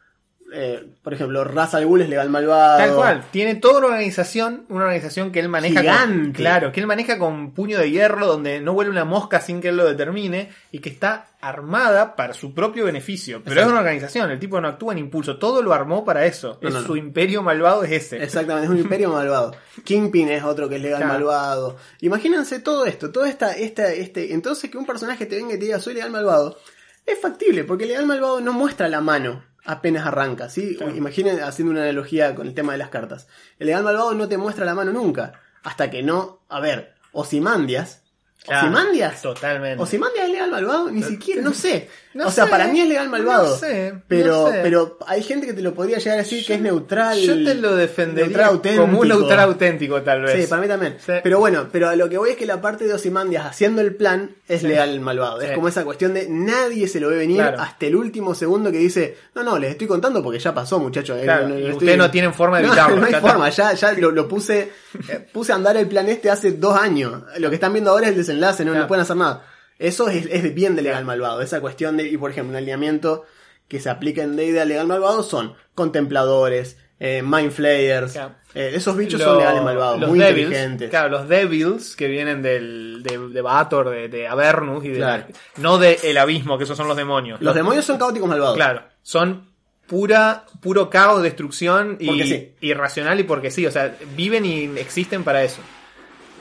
S1: eh, por ejemplo, Ra's al Ghul es legal malvado.
S2: Tal cual, tiene toda una organización, una organización que él maneja con,
S1: Gigante.
S2: claro, que él maneja con puño de hierro, donde no vuelve una mosca sin que él lo determine, y que está armada para su propio beneficio. Pero
S1: Exacto.
S2: es una organización, el tipo no actúa en impulso, todo lo armó para eso.
S1: No,
S2: es
S1: no, no.
S2: su imperio malvado es ese.
S1: Exactamente, es un imperio (laughs) malvado. Kingpin es otro que es legal
S2: Claro.
S1: malvado. Imagínense todo esto, toda esta, esta, este, entonces que un personaje te venga y te diga soy legal malvado, es factible, porque el legal malvado no muestra la mano apenas arranca, ¿sí?
S2: Claro.
S1: Imaginen haciendo una analogía con el tema de las cartas. El legal malvado no te muestra la mano nunca, hasta que no, a ver, Osimandias,
S2: Claro,
S1: Osimandias,
S2: Totalmente.
S1: Osimandias es legal malvado, ni siquiera, no sé.
S2: No
S1: o sea,
S2: sé,
S1: para mí es legal malvado.
S2: no sé, no
S1: pero,
S2: sé.
S1: pero hay gente que te lo podría llegar a decir que es neutral.
S2: Yo te lo defendería como un neutral auténtico, tal vez.
S1: Sí, para mí también.
S2: Sí.
S1: Pero bueno, pero a lo que voy es que la parte de Osimandias haciendo el plan es
S2: Sí.
S1: legal malvado. Es como esa cuestión de nadie se lo ve venir
S2: Claro.
S1: hasta el último segundo que dice, no, no, les estoy contando porque ya pasó, muchachos. Eh,
S2: Claro,
S1: no- no estoy-
S2: ustedes no tienen forma de (laughs)
S1: No,
S2: evitarlo.
S1: No, hay forma, ya, ya lo, lo puse, eh, puse a andar el plan este hace dos años. Lo que están viendo ahora es el desenlace, no, no
S2: Claro.
S1: pueden hacer nada. Eso es, es de bien de legal malvado. Esa cuestión de, y por ejemplo, un alineamiento que se aplica en D&D a legal malvado son contempladores, eh, mind flayers.
S2: Claro.
S1: eh, esos bichos
S2: Los-
S1: son legales malvados, muy
S2: devils,
S1: inteligentes.
S2: Claro, los Devils que vienen del, de, de Bator, de, de Avernus y de
S1: Claro.
S2: no de el abismo, que esos son los demonios.
S1: Los demonios son caóticos malvados.
S2: Claro, son pura, puro caos, destrucción y
S1: sí.
S2: irracional y porque sí, o sea, viven y existen para eso.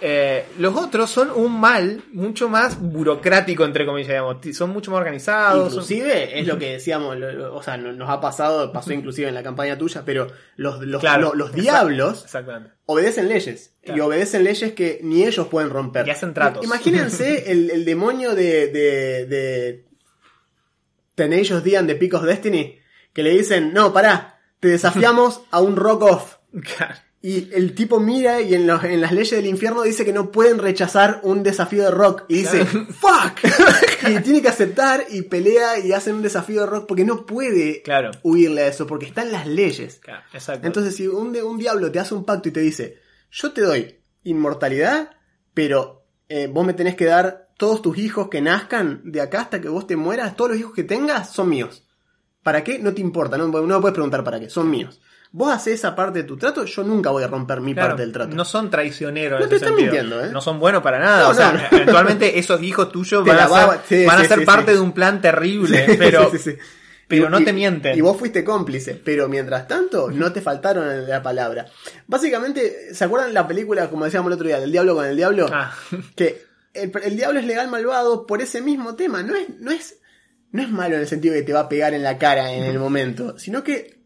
S2: Eh, los otros son un mal mucho más burocrático, entre comillas, digamos. Son mucho más organizados. son-
S1: Inclusive es lo que decíamos, lo- lo- o sea, no- nos ha pasado, pasó inclusive en la campaña tuya, pero los, los,
S2: Claro,
S1: lo- los
S2: exacto,
S1: diablos
S2: Exactamente.
S1: obedecen leyes. Y obedecen leyes que ni ellos pueden romper.
S2: Y hacen tratos.
S1: Imagínense (laughs) el, el demonio de, de, de Tenacious D and the Peak of Destiny, que le dicen, no, pará, te desafiamos a un rock off. (laughs) Y el tipo mira y en, los- en las leyes del infierno dice que no pueden rechazar un desafío de rock. Y dice, (laughs) ¡fuck! y tiene que aceptar y pelea y hace un desafío de rock porque no puede
S2: Claro.
S1: huirle a eso, porque están las leyes.
S2: Claro, exacto.
S1: Entonces, si un, un diablo te hace un pacto y te dice, yo te doy inmortalidad, pero eh, vos me tenés que dar todos tus hijos que nazcan de acá hasta que vos te mueras, todos los hijos que tengas son míos. ¿Para qué? No te importa, no, no me puedes preguntar para qué, son míos. Vos haces esa parte de tu trato, yo nunca voy a romper mi
S2: Claro,
S1: parte del trato.
S2: No son traicioneros
S1: No
S2: en
S1: te
S2: ese
S1: están
S2: sentido.
S1: mintiendo, ¿eh?
S2: No son buenos para nada.
S1: No,
S2: o sea,
S1: no. (laughs)
S2: eventualmente esos hijos tuyos van a
S1: va-
S2: ser,
S1: sí,
S2: van a
S1: sí,
S2: ser
S1: sí,
S2: parte de un plan terrible. Pero pero
S1: Y-
S2: no te mienten.
S1: Y vos fuiste cómplice, pero mientras tanto no te faltaron la palabra. Básicamente, ¿se acuerdan la película, como decíamos el otro día, del diablo con el diablo?
S2: Ah, (laughs)
S1: Que el, el diablo es legal malvado por ese mismo tema. No es, no es, no es malo en el sentido de que te va a pegar en la cara en el momento, sino que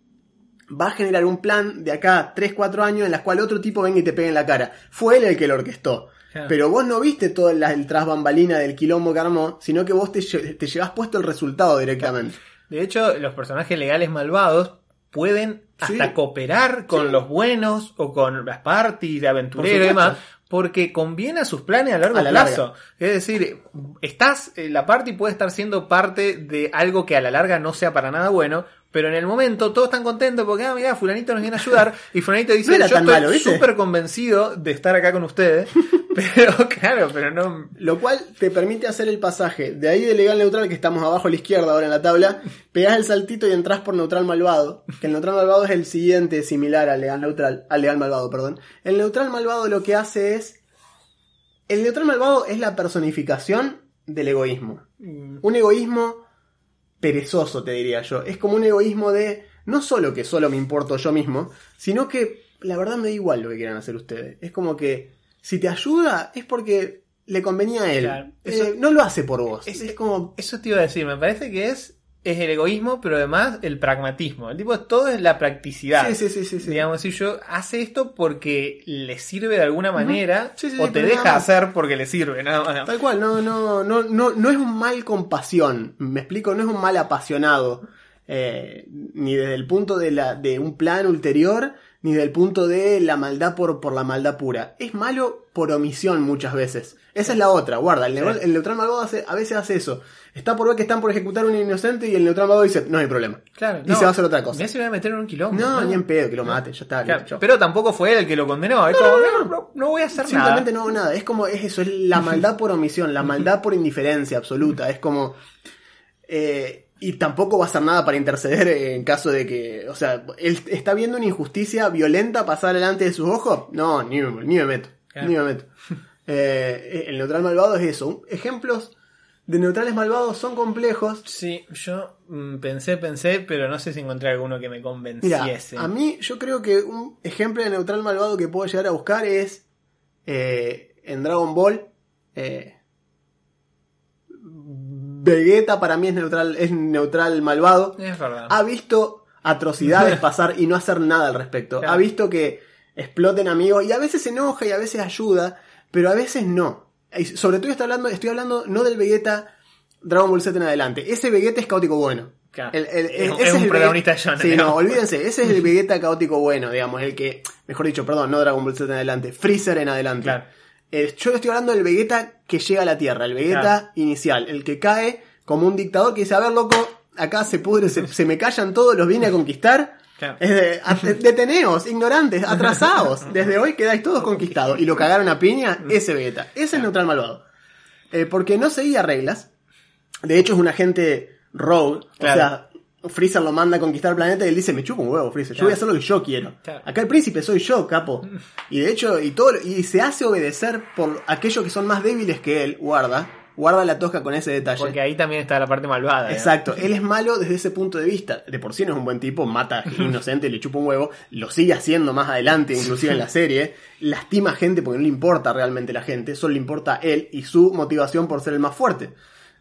S1: va a generar un plan de acá 3, 4 años en las cual otro tipo venga y te pegue en la cara. Fue él el que lo orquestó.
S2: Claro.
S1: Pero vos no viste todo el, el tras bambalina del quilombo que armó, sino que vos te, te llevas puesto el resultado directamente.
S2: de hecho, los personajes legales malvados pueden hasta
S1: Sí.
S2: cooperar con
S1: Sí.
S2: los buenos o con las parties de aventureros y demás, porque conviene a sus planes a largo
S1: A la
S2: plazo. Es decir, estás, eh, la party puede estar siendo parte de algo que a la larga no sea para nada bueno, pero en el momento todos están contentos porque, ah, mira, fulanito nos viene a ayudar, y fulanito dice, (laughs)
S1: No
S2: yo estoy súper convencido de estar acá con ustedes, (laughs) pero claro, pero no...
S1: Lo cual te permite hacer el pasaje de ahí de legal neutral, que estamos abajo a la izquierda ahora en la tabla, pegás el saltito y entras por neutral malvado, que el neutral malvado es el siguiente similar al legal neutral, al legal malvado, perdón. El neutral malvado lo que hace es... El neutral malvado es la personificación del egoísmo. Un egoísmo perezoso, te diría yo. Es como un egoísmo de no solo que solo me importo yo mismo, sino que la verdad me da igual lo que quieran hacer ustedes. Es como que si te ayuda es porque le convenía a él.
S2: Claro.
S1: Eh, no lo hace por vos.
S2: es-
S1: Es, como...
S2: Eso te iba a decir, me parece que es, es el egoísmo, pero además el pragmatismo. El tipo, todo es la practicidad.
S1: Sí, sí, sí.
S2: Digamos, si yo hace esto porque le sirve de alguna manera
S1: Sí, sí,
S2: o
S1: sí,
S2: te deja hacer porque le sirve, nada más.
S1: Tal cual, no, no, no, no, no es un mal con pasión. Me explico, no es un mal apasionado. eh, ni desde el punto de, la, de un plan ulterior, ni desde el punto de la maldad por, por la maldad pura. Es malo por omisión muchas veces. Esa es la otra, guarda. El, neutral- el neutral malvado hace- a veces hace eso. Está por ver que están por ejecutar a un inocente y el neutral malvado dice, no hay problema.
S2: Claro,
S1: y se va a hacer otra cosa.
S2: Ya se va a meter en un quilombo.
S1: No, ni en pedo, que lo mate, ya está.
S2: Claro,
S1: listo,
S2: pero tampoco fue él el que lo condenó. Es como, no, no, no voy a hacer
S1: Simplemente
S2: nada.
S1: no hago nada. Es como, es eso, es la maldad por omisión, la maldad por indiferencia absoluta. Es como. eh, y tampoco va a hacer nada para interceder en caso de que. O sea, él está viendo una injusticia violenta pasar delante de sus ojos. No, ni me, ni me meto.
S2: Claro.
S1: Ni me meto. Eh, el neutral malvado es eso. Ejemplos de neutrales malvados son complejos.
S2: Sí, yo mm, pensé, pensé, pero no sé si encontré alguno que me convenciese.
S1: a mí yo creo que un ejemplo de neutral malvado que puedo llegar a buscar es eh, en Dragon Ball. eh, Vegeta para mí es neutral, es neutral malvado.
S2: Es verdad.
S1: Ha visto atrocidades (laughs) pasar y no hacer nada al respecto.
S2: Claro.
S1: Ha visto que exploten amigos y a veces se enoja y a veces ayuda, pero a veces no. Sobre todo estoy hablando, estoy hablando no del Vegeta Dragon Ball Z en adelante. Ese Vegeta es caótico bueno.
S2: Claro.
S1: El- el-
S2: Es- un protagonista shonen,
S1: Sí,
S2: digamos.
S1: no, olvídense. Ese es el (laughs) Vegeta caótico bueno, digamos. El que, mejor dicho, perdón, no Dragon Ball Z en adelante. Freezer en adelante.
S2: Claro.
S1: El- yo estoy hablando del Vegeta que llega a la Tierra. El Vegeta
S2: Claro.
S1: inicial. El que cae como un dictador que dice, a ver, loco, acá se pudre, se, se me callan todos, los vine a conquistar.
S2: Claro.
S1: Es de, a- (laughs) deteneos, ignorantes, atrasados. Desde hoy quedáis todos conquistados. Y lo cagaron a piña, ese Vegeta. Ese es neutral malvado. Eh, porque no seguía reglas. De hecho, es un agente rogue.
S2: Claro.
S1: O sea, Freezer lo manda a conquistar el planeta y él dice, me chupo un huevo, Freezer. Yo voy a hacer lo que yo quiero. Acá el príncipe soy yo, capo. (laughs) Y de hecho, y todo, y se hace obedecer por aquellos que son más débiles que él. Guarda. Guarda la tosca con ese detalle.
S2: Porque ahí también está la parte malvada. ¿eh?
S1: Exacto, él es malo desde ese punto de vista. De por sí no es un buen tipo, mata a (laughs) inocente, le chupa un huevo, lo sigue haciendo más adelante, inclusive en la serie. Lastima a gente porque no le importa realmente la gente, solo le importa a él y su motivación por ser el más fuerte.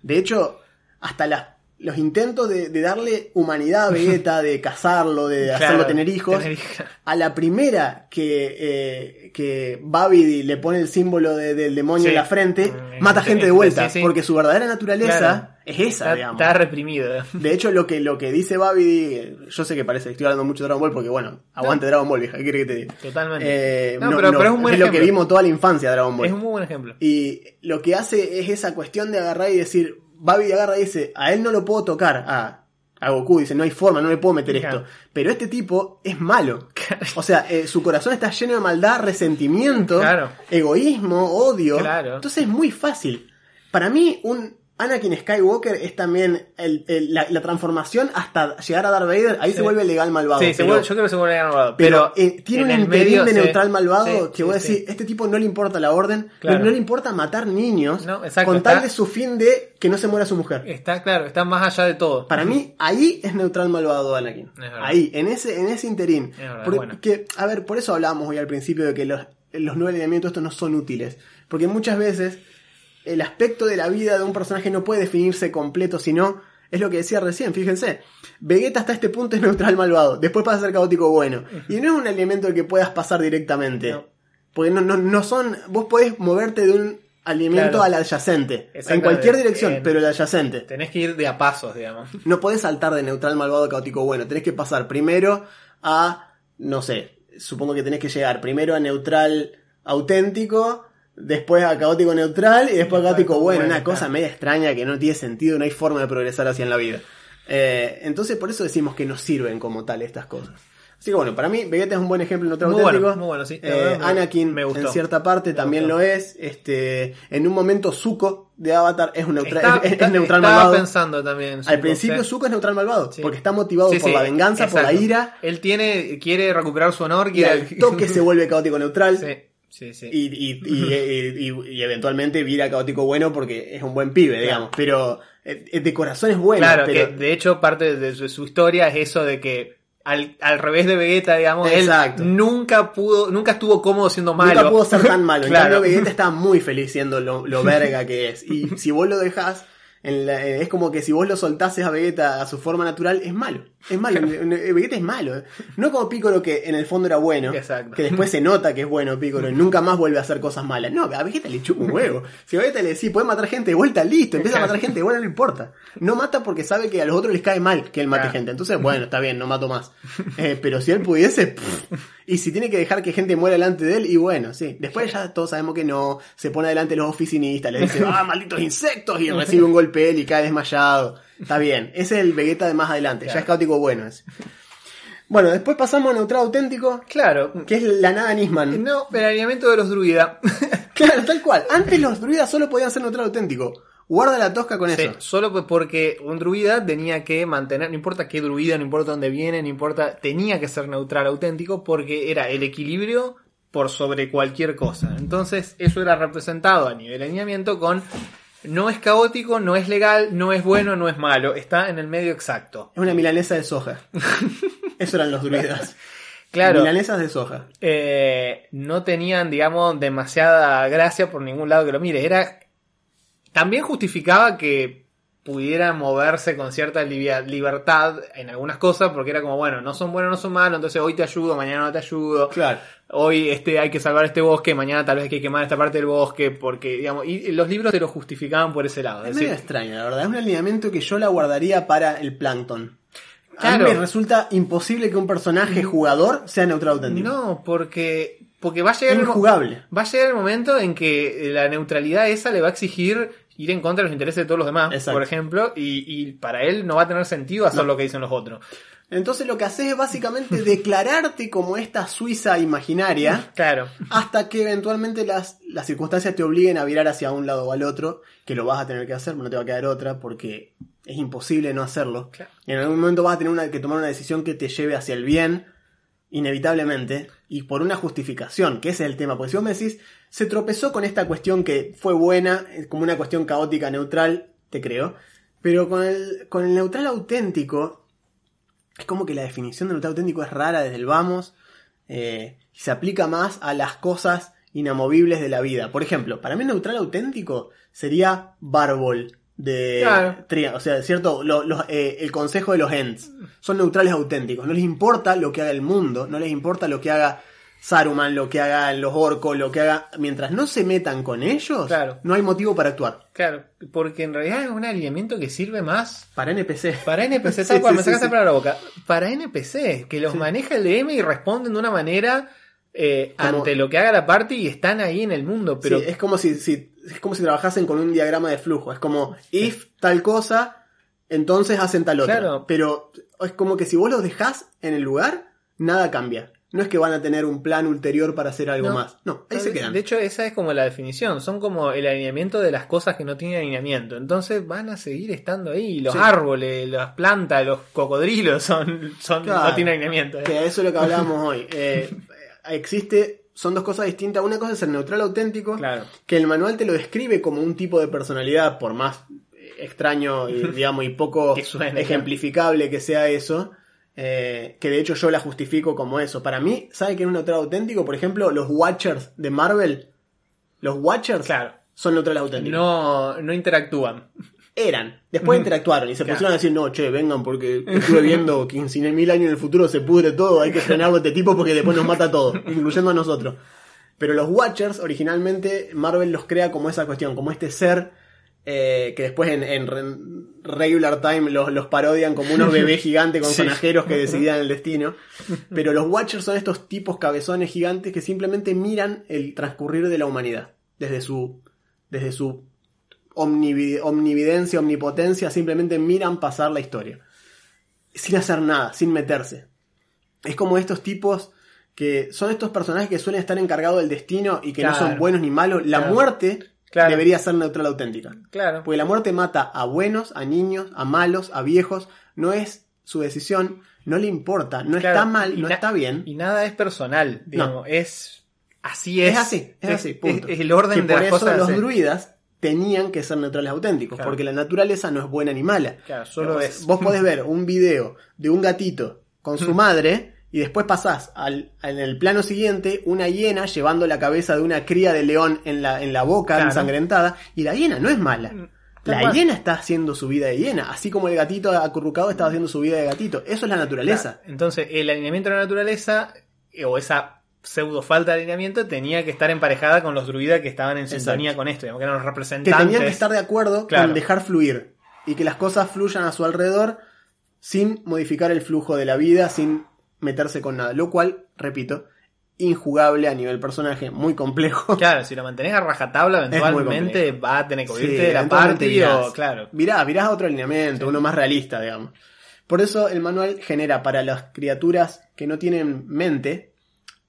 S1: De hecho, hasta las- los intentos de, de darle humanidad a Vegeta, de casarlo, de (laughs)
S2: Claro,
S1: hacerlo tener hijos,
S2: tener
S1: a la primera que, eh, que Babidi le pone el símbolo de- del demonio
S2: Sí.
S1: en la frente,
S2: Mm,
S1: mata gente de vuelta,
S2: sí.
S1: porque su verdadera naturaleza
S2: Claro.
S1: es esa,
S2: Está,
S1: digamos.
S2: está reprimido.
S1: De hecho, lo que, lo que dice Babidi, yo sé que parece que estoy hablando mucho de Dragon Ball porque, bueno, aguante Dragon Ball, vieja, ¿qué quiere que te diga?
S2: Totalmente.
S1: Eh,
S2: No, pero- pero es un buen
S1: lo que vimos toda la infancia de Dragon Ball.
S2: Es un muy buen ejemplo.
S1: Y lo que hace es esa cuestión de agarrar y decir, Babidi agarra y dice, a él no lo puedo tocar, a, a Goku, dice, no hay forma, no le puedo meter esto. Pero este tipo es malo. (laughs) O sea, eh, su corazón está lleno de maldad, resentimiento,
S2: Claro.
S1: egoísmo, odio.
S2: Claro.
S1: Entonces es muy fácil. Para mí, un Anakin Skywalker es también el- el- la, la transformación hasta llegar a Darth Vader, ahí se vuelve legal malvado.
S2: Sí, se
S1: pero-
S2: vuelve- yo creo que se vuelve malvado.
S1: pero,
S2: Pero,
S1: eh, tiene
S2: en
S1: un
S2: medio,
S1: de neutral malvado
S2: Sí,
S1: que
S2: sí,
S1: voy a
S2: sí.
S1: decir, este tipo no le importa la orden,
S2: Claro.
S1: no, no le importa matar niños,
S2: No, exacto,
S1: con tal
S2: está-
S1: de su fin de que no se muera su mujer.
S2: Está claro, está más allá de todo.
S1: Para mí, ahí es neutral malvado Anakin. Ahí, en ese, en ese interín.
S2: Es verdad,
S1: Porque, a ver, por eso hablábamos hoy al principio de que los, los nueve lineamientos estos no son útiles. Porque muchas veces el aspecto de la vida de un personaje no puede definirse completo, sino, es lo que decía recién, fíjense. Vegeta hasta este punto es neutral malvado, después pasa a ser caótico bueno. Y no es un elemento que puedas pasar directamente.
S2: No.
S1: Porque no, no, no son, vos podés moverte de un alimento
S2: Claro.
S1: al adyacente. En cualquier dirección,
S2: En-
S1: pero el adyacente.
S2: Tenés que ir de a pasos, digamos. (laughs)
S1: No podés saltar de neutral malvado a caótico bueno. Tenés que pasar primero a, no sé, supongo que tenés que llegar primero a neutral auténtico, después a caótico neutral y después a caótico bueno.
S2: bueno,
S1: Una cosa media extraña que no tiene sentido, no hay forma de progresar así en la vida. Eh, entonces por eso decimos que nos sirven como tal estas cosas. Así que bueno, para mí Vegeta es un buen ejemplo en neutral
S2: Muy
S1: auténtico.
S2: bueno, muy bueno, sí.
S1: Eh, Anakin
S2: me gustó.
S1: en cierta parte también
S2: gustó.
S1: lo es. Este, en un momento Zuko de Avatar es un neutral,
S2: Está-
S1: es- es,
S2: está-
S1: neutral
S2: estaba
S1: malvado.
S2: pensando también.
S1: Al principio
S2: sí.
S1: Zuko es neutral malvado,
S2: Sí.
S1: porque está motivado
S2: Sí,
S1: por la venganza, por la ira,
S2: Él tiene, quiere recuperar su honor,
S1: y
S2: quiere...
S1: al toque (laughs) se vuelve caótico neutral,
S2: Sí, sí,
S1: y, y, y, (laughs) y- y- y eventualmente vira caótico bueno porque es un buen pibe, digamos, pero eh, eh, de corazón es bueno.
S2: claro,
S1: pero,
S2: que de hecho parte de su, su historia es eso de que al, al revés de Vegeta, digamos,
S1: Exacto.
S2: él nunca pudo, nunca estuvo cómodo siendo malo.
S1: Nunca pudo ser tan malo. En (laughs)
S2: Claro.
S1: cambio, Vegeta está muy feliz siendo lo, lo verga que es. Y (laughs) si vos lo dejás, en la- eh, es como que si vos lo soltases a Vegeta a su forma natural, es malo. Es malo. (laughs) Vegeta es malo. eh. No como Piccolo que en el fondo era bueno.
S2: Exacto.
S1: Que después se nota que es bueno Piccolo y (laughs) nunca más vuelve a hacer cosas malas. No, a Vegeta le chupa un huevo. Si a Vegeta le decís, puede matar gente de vuelta, listo. Empieza a matar gente de vuelta, no importa. No mata porque sabe que a los otros les cae mal que él mate
S2: Claro.
S1: gente. Entonces, bueno, está bien, no mato más. Eh, pero si él pudiese, pff, y si tiene que dejar que gente muera delante de él, y bueno, sí. Después ya todos sabemos que no. Se pone adelante los oficinistas, le dice, (laughs) ah, malditos insectos, y recibe un golpe él y cae desmayado. Está bien. Ese es el Vegeta de más adelante. Ya es caótico bueno ese. Bueno, después pasamos a neutral auténtico,
S2: Claro.
S1: que es la nada Nisman.
S2: No, el alineamiento de los druidas. (laughs)
S1: Claro, tal cual. Antes los druidas solo podían ser neutral auténtico. Guarda la tosca con
S2: Sí,
S1: eso.
S2: solo pues porque un druida tenía que mantener, no importa qué druida, no importa dónde viene, no importa, tenía que ser neutral auténtico porque era el equilibrio por sobre cualquier cosa. Entonces, eso era representado a nivel de alineamiento con no es caótico, no es legal, no es bueno, no es malo, está en el medio exacto.
S1: Es una milanesa de soja. (laughs) Eso eran los druidas.
S2: Claro.
S1: Milanesas de soja.
S2: eh, no tenían, digamos, demasiada gracia por ningún lado que lo mire. Era. También justificaba que pudieran moverse con cierta libertad en algunas cosas, porque era como, bueno, no son buenos, no son malos, entonces hoy te ayudo, mañana no te ayudo.
S1: Claro.
S2: Hoy este, hay que salvar este bosque, mañana tal vez hay que quemar esta parte del bosque, porque, digamos, y los libros te lo justificaban por ese lado.
S1: Es
S2: Es
S1: medio
S2: decir,
S1: extraño, la verdad. Es un alineamiento que yo la guardaría para el plancton. A
S2: Claro.
S1: mí me resulta imposible que un personaje jugador sea neutral auténtico.
S2: no, porque, porque va a llegar el. Va a llegar el momento en que la neutralidad esa le va a exigir ir en contra de los intereses de todos los demás,
S1: Exacto.
S2: por ejemplo, y, y para él no va a tener sentido hacer lo que dicen los otros.
S1: Entonces lo que haces es básicamente (laughs) declararte como esta Suiza imaginaria (laughs)
S2: Claro.
S1: hasta que eventualmente las, las circunstancias te obliguen a virar hacia un lado o al otro, que lo vas a tener que hacer, no te va a quedar otra porque es imposible no hacerlo.
S2: Claro.
S1: Y en algún momento vas a tener una- que tomar una decisión que te lleve hacia el bien, inevitablemente, y por una justificación, que ese es el tema. Porque si vos me decís, se tropezó con esta cuestión que fue buena, como una cuestión caótica, neutral, te creo. Pero con el, con el neutral auténtico, es como que la definición de neutral auténtico es rara desde el vamos, eh, se aplica más a las cosas inamovibles de la vida. Por ejemplo, para mí neutral auténtico sería Barbol de
S2: Claro.
S1: Tria- o sea, cierto, los, eh, el consejo de los Ents son neutrales auténticos, no les importa lo que haga el mundo, no les importa lo que haga Saruman, lo que hagan los orcos, lo que haga, mientras no se metan con ellos,
S2: Claro.
S1: no hay motivo para actuar.
S2: Claro, porque en realidad es un alineamiento que sirve más
S1: Para NPC.
S2: para NPC, (laughs)
S1: Sí,
S2: tal cual,
S1: sí,
S2: me
S1: sí,
S2: sacaste
S1: sí.
S2: para la boca. Para NPC, que los maneja el DM y responden de una manera eh,
S1: Como-
S2: ante lo que haga la party y están ahí en el mundo, pero
S1: Sí, es como si, si- es como si trabajasen con un diagrama de flujo. Es como if tal cosa, entonces hacen tal otra.
S2: Claro.
S1: Pero es como que si vos los dejás en el lugar, nada cambia. No es que van a tener un plan ulterior para hacer algo
S2: No.
S1: más. No, ahí se quedan.
S2: De hecho, esa es como la definición. Son como el alineamiento de las cosas que no tienen alineamiento. Entonces van a seguir estando ahí. Los
S1: Sí.
S2: árboles, las plantas, los cocodrilos son, son
S1: Claro.
S2: no tienen alineamiento. ¿eh?
S1: Que eso es lo que hablábamos hoy. Eh, existe, son dos cosas distintas. Una cosa es el neutral auténtico,
S2: Claro.
S1: que el manual te lo describe como un tipo de personalidad, por más eh, extraño y, (laughs) digamos, y poco
S2: Que
S1: ejemplificable que sea eso. eh, que de hecho yo la justifico como eso. Para mí, ¿sabe qué es un neutral auténtico? Por ejemplo, los Watchers de Marvel. Los Watchers
S2: Claro.
S1: son neutrales auténticos.
S2: No, no interactúan.
S1: Eran. Después interactuaron y se
S2: Claro.
S1: pusieron a decir, no, che, vengan porque estuve viendo que en 100.000 años en el futuro se pudre todo, hay que frenarlo a este tipo porque después nos mata a todos, (laughs) incluyendo a nosotros. Pero los Watchers, originalmente, Marvel los crea como esa cuestión, como este ser eh, que después en, en re- regular time los, los parodian como unos (laughs) bebés gigantes con
S2: Sí.
S1: sonajeros que decidían el destino. (laughs) Pero los Watchers son estos tipos cabezones gigantes que simplemente miran el transcurrir de la humanidad. Desde su, desde su omnividencia, omnipotencia, simplemente miran pasar la historia. Sin hacer nada, sin meterse. Es como estos tipos que son estos personajes que suelen estar encargados del destino y que no son buenos ni malos. La
S2: Claro.
S1: muerte
S2: Claro.
S1: debería ser neutral auténtica.
S2: Claro.
S1: Porque la muerte mata a buenos, a niños, a malos, a viejos. No es su decisión, no le importa, no está mal, no está bien.
S2: Y nada es personal, digamos. Es así
S1: Es
S2: es.
S1: así, es así, punto.
S2: es el orden
S1: Que
S2: de
S1: por
S2: las
S1: eso
S2: cosas.
S1: los druidas tenían que ser neutrales auténticos,
S2: Claro.
S1: porque la naturaleza no es buena ni mala.
S2: Claro, solo
S1: vos,
S2: es.
S1: vos podés ver un video de un gatito con su madre y después pasás al, en el plano siguiente una hiena llevando la cabeza de una cría de león en la, en la boca
S2: Claro.
S1: ensangrentada y la hiena no es mala.
S2: Tal
S1: La hiena está haciendo su vida de hiena, así como el gatito acurrucado estaba haciendo su vida de gatito. Eso es la naturaleza.
S2: Entonces, el alineamiento de la naturaleza, eh, o esa pseudo falta de alineamiento, tenía que estar emparejada con los druidas que estaban en sintonía
S1: Exacto.
S2: con esto, digamos, que eran los
S1: Que
S2: representantes.
S1: tenían que estar de acuerdo
S2: Claro.
S1: con dejar fluir y que las cosas fluyan a su alrededor sin modificar el flujo de la vida, sin meterse con nada. Lo cual, repito, injugable a nivel personaje, muy complejo.
S2: Claro, si lo mantenés a rajatabla, eventualmente va a tener que
S1: Sí,
S2: oírte de la parte
S1: virás.
S2: o, claro.
S1: Virás a otro alineamiento, uno más realista, digamos. Por eso el manual genera para las criaturas que no tienen mente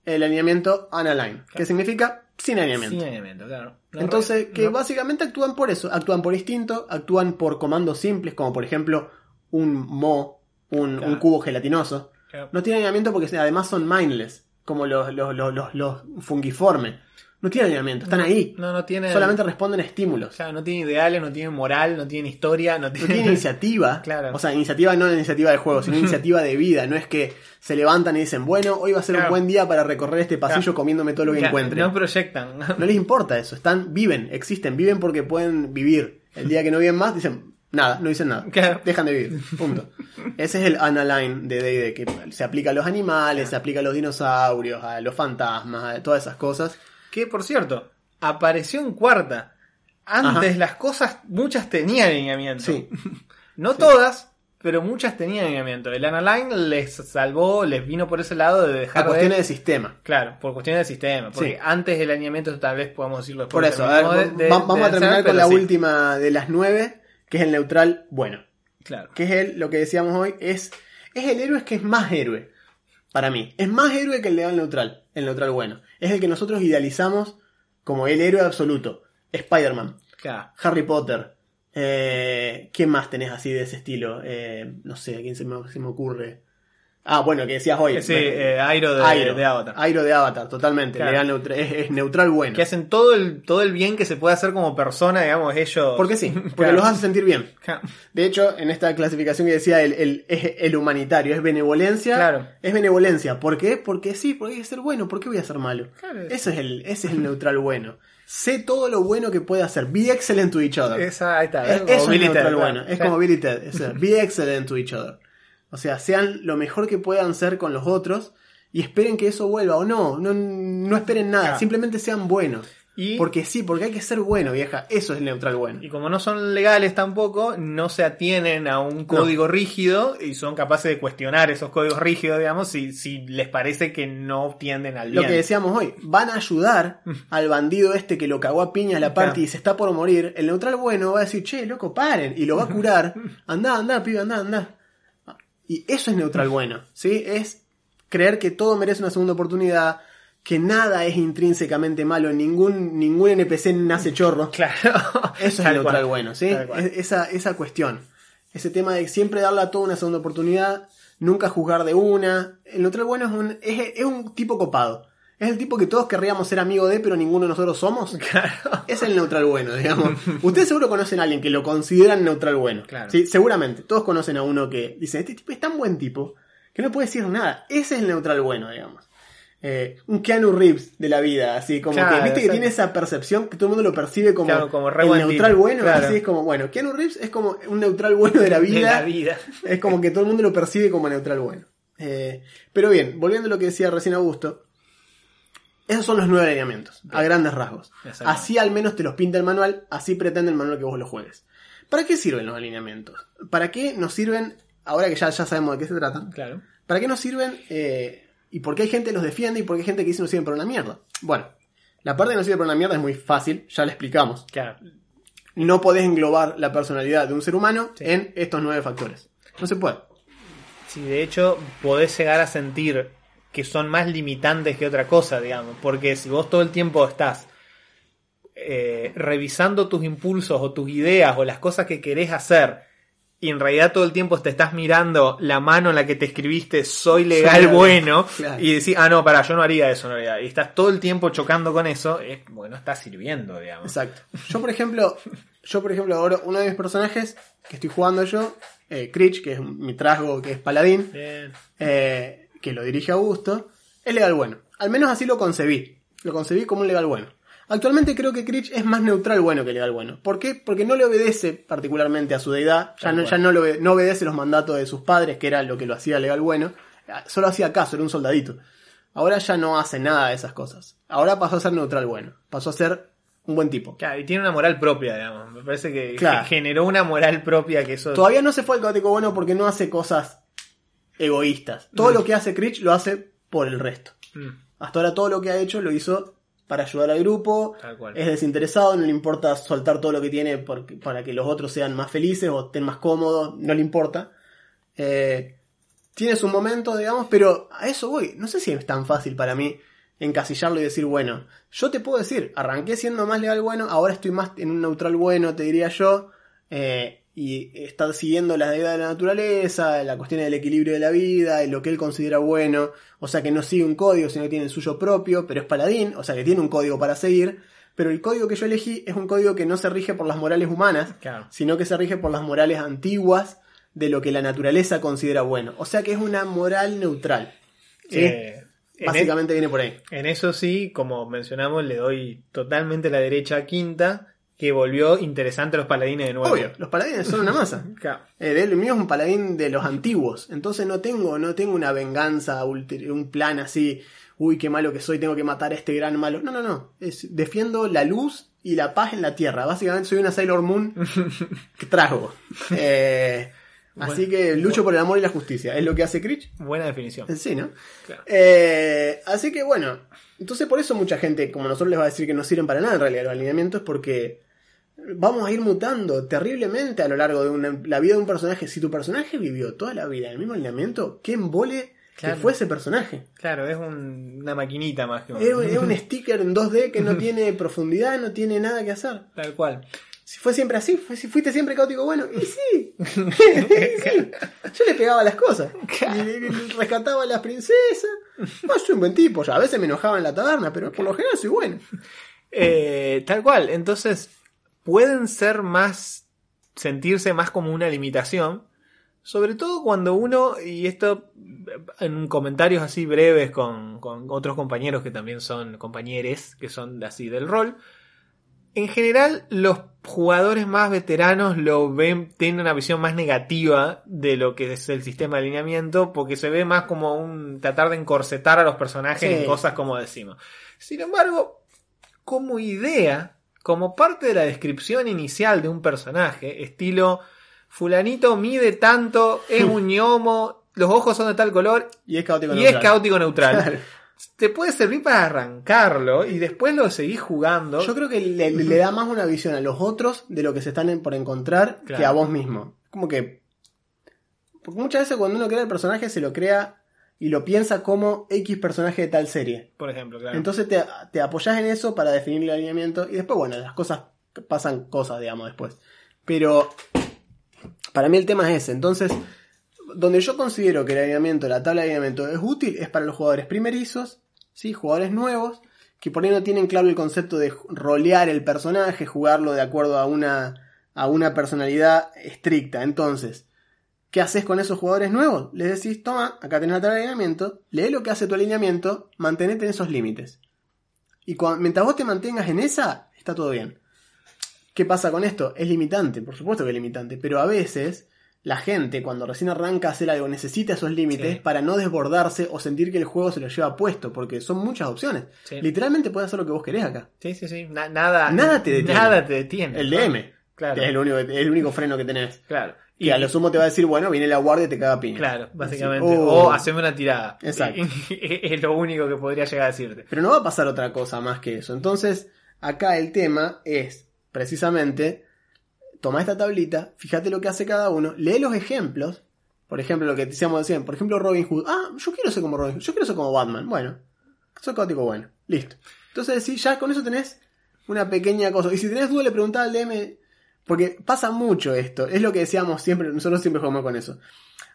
S1: el alineamiento unaligned, que significa sin alineamiento.
S2: Sin alineamiento, claro.
S1: Entonces, que
S2: no.
S1: básicamente actúan por eso, actúan por instinto, actúan por comandos simples, como por ejemplo un mo, un,
S2: Claro.
S1: un cubo gelatinoso.
S2: Claro.
S1: No tienen alineamiento porque además son mindless, como los, los, los, los, los fungiformes. No tienen alineamiento, están ahí.
S2: No, no tiene.
S1: Solamente responden a estímulos.
S2: Claro, no tiene ideales, no tiene moral, no tiene historia, no
S1: No
S2: tiene.
S1: tiene (laughs) iniciativa.
S2: Claro.
S1: O sea, iniciativa no iniciativa de juego, sino (laughs) iniciativa de vida. No es que se levantan y dicen, bueno, hoy va a ser
S2: Claro.
S1: un buen día para recorrer este pasillo
S2: Claro.
S1: comiéndome todo lo que encuentre.
S2: No proyectan. (laughs)
S1: No les importa eso, están, viven, existen, viven porque pueden vivir. El día que no viven más, dicen, nada, no dicen nada.
S2: Claro.
S1: Dejan de vivir, punto. Ese es el analine de D&D, que se aplica a los animales, se aplica a los dinosaurios, a los fantasmas, a todas esas cosas.
S2: Que por cierto, apareció en cuarta. Antes
S1: Ajá.
S2: las cosas, muchas tenían alineamiento.
S1: Sí, (laughs)
S2: No todas, pero muchas tenían alineamiento. El Analine les salvó, les vino por ese lado de dejar
S1: cuestiones
S2: de...
S1: de sistema.
S2: Claro, por cuestiones del sistema. Porque
S1: Sí.
S2: antes el alineamiento tal vez podemos decirlo después.
S1: Por eso, a ver,
S2: de- de-
S1: vamos
S2: de
S1: a terminar con la
S2: sí.
S1: última de las nueve, que es el neutral bueno.
S2: Claro.
S1: que es el, lo que decíamos hoy, es, es el héroe que es más héroe. Para mí. Es más héroe que el leal neutral. El neutral bueno. Es el que nosotros idealizamos como el héroe absoluto. Spider-Man.
S2: Claro.
S1: Harry Potter. Eh, ¿Quién más tenés así de ese estilo? Eh, no sé, ¿a quién se me, se me ocurre? Ah, bueno, que decías hoy.
S2: Sí, eh, Airo de,
S1: Airo,
S2: de Avatar.
S1: Airo de Avatar, totalmente.
S2: Claro.
S1: Neutral, es, es neutral bueno.
S2: Que hacen todo el, todo el bien que se puede hacer como persona, digamos, ellos.
S1: Porque sí, (laughs) porque
S2: Claro.
S1: los hace sentir bien.
S2: Claro.
S1: De hecho, en esta clasificación que decía el, el, es el humanitario, es benevolencia.
S2: Claro.
S1: Es benevolencia. ¿Por qué? Porque sí, porque hay que ser bueno. ¿Por qué voy a ser malo?
S2: Claro.
S1: Ese es el, ese es el neutral bueno. Sé todo lo bueno que puede hacer. Be excellent to each other.
S2: Esa, ahí está.
S1: Es- eso es neutral bueno. Es como Billy Ted. es be excellent to each other. O sea, sean lo mejor que puedan ser con los otros y esperen que eso vuelva o no. No, no esperen nada.
S2: Claro.
S1: Simplemente sean buenos.
S2: Y-
S1: Porque sí, porque hay que ser bueno, vieja. Eso es el neutral bueno.
S2: Y como no son legales tampoco, no se atienen a un código rígido y son capaces de cuestionar esos códigos rígidos, digamos, si, si les parece que no tienden al
S1: Lo
S2: bien.
S1: que decíamos hoy, van a ayudar al bandido este que lo cagó a piña la party
S2: Claro.
S1: y se está por morir. El neutral bueno va a decir, che, loco, paren. Y lo va a curar. (laughs) Andá, andá, pibe, andá, andá. Y eso es neutral bueno, ¿sí? Es creer que todo merece una segunda oportunidad, que nada es intrínsecamente malo, ningún, ningún NPC nace chorro. (laughs)
S2: Claro.
S1: Eso es neutral
S2: cual.
S1: bueno, ¿sí? Es- esa, esa cuestión. Ese tema de siempre darle a todo una segunda oportunidad, nunca juzgar de una. El neutral bueno es un, es, es un tipo copado. Es el tipo que todos querríamos ser amigo de, pero ninguno de nosotros somos. (laughs)
S2: Claro.
S1: Es el neutral bueno, digamos. Ustedes seguro conocen a alguien que lo consideran neutral bueno.
S2: Claro.
S1: Sí, seguramente. Todos conocen a uno que dice, este tipo es tan buen tipo que no puede decir nada. Ese es el neutral bueno, digamos. Eh, un Keanu Reeves de la vida, así como
S2: Claro,
S1: que, viste que tiene esa percepción que todo el mundo lo percibe como,
S2: Claro, como
S1: el neutral
S2: tipo,
S1: bueno,
S2: claro.
S1: así es como, bueno, Keanu Reeves es como un neutral bueno de la (laughs) vida.
S2: De la vida.
S1: Es como que todo el mundo lo percibe como neutral bueno. Eh, pero bien, volviendo a lo que decía recién Augusto, esos son los nueve alineamientos, a grandes rasgos. Así al menos te los pinta el manual, así pretende el manual que vos lo juegues. ¿Para qué sirven los alineamientos? ¿Para qué nos sirven, ahora que ya, ya sabemos de qué se trata,
S2: Claro.
S1: ¿para qué nos sirven eh, y por qué hay gente que los defiende y por qué hay gente que dice no sirven para una mierda? Bueno, la parte que no sirve para una mierda es muy fácil, ya la explicamos.
S2: Claro.
S1: No podés englobar la personalidad de un ser humano
S2: Sí.
S1: en estos nueve factores. No se puede.
S2: Sí, de hecho, podés llegar a sentir que son más limitantes que otra cosa, digamos. Porque si vos todo el tiempo estás eh, revisando tus impulsos o tus ideas o las cosas que querés hacer, y en realidad todo el tiempo te estás mirando la mano en la que te escribiste soy legal bueno,
S1: Claro.
S2: y decís, ah, no, para, yo no haría eso en realidad. Y estás todo el tiempo chocando con eso, es, bueno, está sirviendo, digamos.
S1: Exacto. Yo, por ejemplo, yo, por ejemplo, ahora uno de mis personajes que estoy jugando yo, eh, Critch, que es mi trasgo, que es paladín,
S2: Bien.
S1: eh, que lo dirige Augusto, es legal bueno. Al menos así lo concebí. Lo concebí como un legal bueno. Actualmente creo que Critch es más neutral bueno que legal bueno. ¿Por qué? Porque no le obedece particularmente a su deidad. Ya, no, ya no, no obedece los mandatos de sus padres, que era lo que lo hacía legal bueno. Solo hacía caso, era un soldadito. Ahora ya no hace nada de esas cosas. Ahora pasó a ser neutral bueno. Pasó a ser un buen tipo.
S2: Claro, y tiene una moral propia, digamos. Me parece que
S1: Claro.
S2: ge- generó una moral propia que eso...
S1: Todavía no se fue al caótico bueno porque no hace cosas egoístas. Todo lo que hace Critch lo hace por el resto.
S2: Mm,
S1: Hasta ahora todo lo que ha hecho lo hizo para ayudar al grupo.
S2: Tal cual.
S1: Es desinteresado, no le importa soltar todo lo que tiene para que los otros sean más felices o estén más cómodos, no le importa. Eh, tiene su momento, digamos, pero a eso voy. No sé si es tan fácil para mí encasillarlo y decir, bueno, yo te puedo decir, arranqué siendo más legal bueno, ahora estoy más en un neutral bueno, te diría yo, eh, y está siguiendo las ideas de la naturaleza, la cuestión del equilibrio de la vida, y lo que él considera bueno, o sea que no sigue un código, sino que tiene el suyo propio, pero es paladín, o sea que tiene un código para seguir, pero el código que yo elegí es un código que no se rige por las morales humanas,
S2: Claro.
S1: sino que se rige por las morales antiguas de lo que la naturaleza considera bueno, o sea que es una moral neutral. ¿sí?
S2: Eh, en,
S1: Básicamente viene por ahí.
S2: en eso sí, como mencionamos, le doy totalmente la derecha a Quinta, que volvió interesante a los paladines de nuevo.
S1: Obvio, los paladines son una masa. (laughs)
S2: Claro.
S1: Eh, el mío es un paladín de los antiguos, entonces no tengo, no tengo una venganza, un plan así, uy, qué malo que soy, tengo que matar a este gran malo. No, no, no. Es, defiendo la luz y la paz en la tierra. Básicamente soy una Sailor Moon (laughs) que trago. Eh, así que lucho por el amor y la justicia. Es lo que hace Critch.
S2: Buena definición.
S1: Sí, ¿no?
S2: Claro.
S1: Eh, así que bueno, entonces por eso mucha gente, como nosotros les va a decir que no sirven para nada en realidad los alineamientos, porque vamos a ir mutando terriblemente a lo largo de una- la vida de un personaje. Si tu personaje vivió toda la vida en el mismo alineamiento, ¿qué embole
S2: Claro.
S1: que fue ese personaje?
S2: Claro, es un- una maquinita más que un...
S1: Es, es un (laughs) sticker en 2D que no tiene profundidad, no tiene nada que hacer.
S2: Tal cual.
S1: Si fue siempre así, si fuiste siempre caótico bueno, y sí. (laughs) (laughs) Sí. Yo le pegaba las cosas. Y rescataba a las princesas. No, soy un buen tipo, ya a veces me enojaba en la taberna, pero por lo general soy bueno.
S2: Eh, tal cual. Entonces, pueden ser más. sentirse más como una limitación. Sobre todo cuando uno, y esto en comentarios así breves con, con otros compañeros que también son compañeros, que son así del rol, en general los jugadores más veteranos lo ven, tienen una visión más negativa de lo que es el sistema de alineamiento, porque se ve más como un tratar de encorsetar a los personajes
S1: Sí.
S2: en cosas como decimos. Sin embargo, como idea, como parte de la descripción inicial de un personaje, estilo fulanito mide tanto, es (laughs) un ñomo, los ojos son de tal color
S1: Y es caótico
S2: y es
S1: neutral.
S2: caótico neutral.
S1: Claro.
S2: Te puede servir para arrancarlo y después lo seguís jugando.
S1: Yo creo que le, le da más una visión a los otros de lo que se están en- por encontrar
S2: Claro.
S1: que a vos mismo. Como que. Porque muchas veces cuando uno crea el personaje se lo crea y lo piensa como X personaje de tal serie.
S2: Por ejemplo, claro.
S1: Entonces te, te apoyas en eso para definir el alineamiento y después, bueno, las cosas pasan cosas, digamos, después. Pero para mí el tema es ese. Entonces, donde yo considero que el alineamiento, la tabla de alineamiento es útil, es para los jugadores primerizos, ¿sí? jugadores nuevos, que por ahí no tienen claro el concepto de rolear el personaje, jugarlo de acuerdo a una, a una personalidad estricta. Entonces, ¿qué haces con esos jugadores nuevos? Les decís, toma, acá tenés de alineamiento, lee lo que hace tu alineamiento, mantenete en esos límites. Y cuando, mientras vos te mantengas en esa, está todo bien. ¿Qué pasa con esto? Es limitante, por supuesto que es limitante, pero a veces la gente cuando recién arranca a hacer algo necesita esos límites
S2: Sí.
S1: para no desbordarse o sentir que el juego se lo lleva puesto, porque son muchas opciones.
S2: Sí.
S1: Literalmente puedes hacer lo que vos querés acá.
S2: Sí, sí, sí. Na- nada,
S1: Nada te detiene.
S2: Nada te detiene.
S1: El. DM
S2: Claro.
S1: es el único, el único freno que tenés.
S2: Claro.
S1: Y a lo sumo te va a decir, bueno, viene la guardia y te caga piña.
S2: Claro, básicamente.
S1: Así,
S2: O
S1: oh.
S2: haceme una tirada.
S1: Exacto. (laughs)
S2: es lo único que podría llegar a decirte.
S1: Pero no va a pasar otra cosa más que eso. Entonces, acá el tema es precisamente toma esta tablita, fíjate lo que hace cada uno, lee los ejemplos. Por ejemplo, lo que decíamos decían, por ejemplo, Robin Hood. Ah, yo quiero ser como Robin Hood, yo quiero ser como Batman. Bueno, soy caótico bueno, listo. Entonces, sí, ya con eso tenés una pequeña cosa. Y si tenés duda, le preguntás al DM, porque pasa mucho esto. Es lo que decíamos siempre, nosotros siempre jugamos con eso.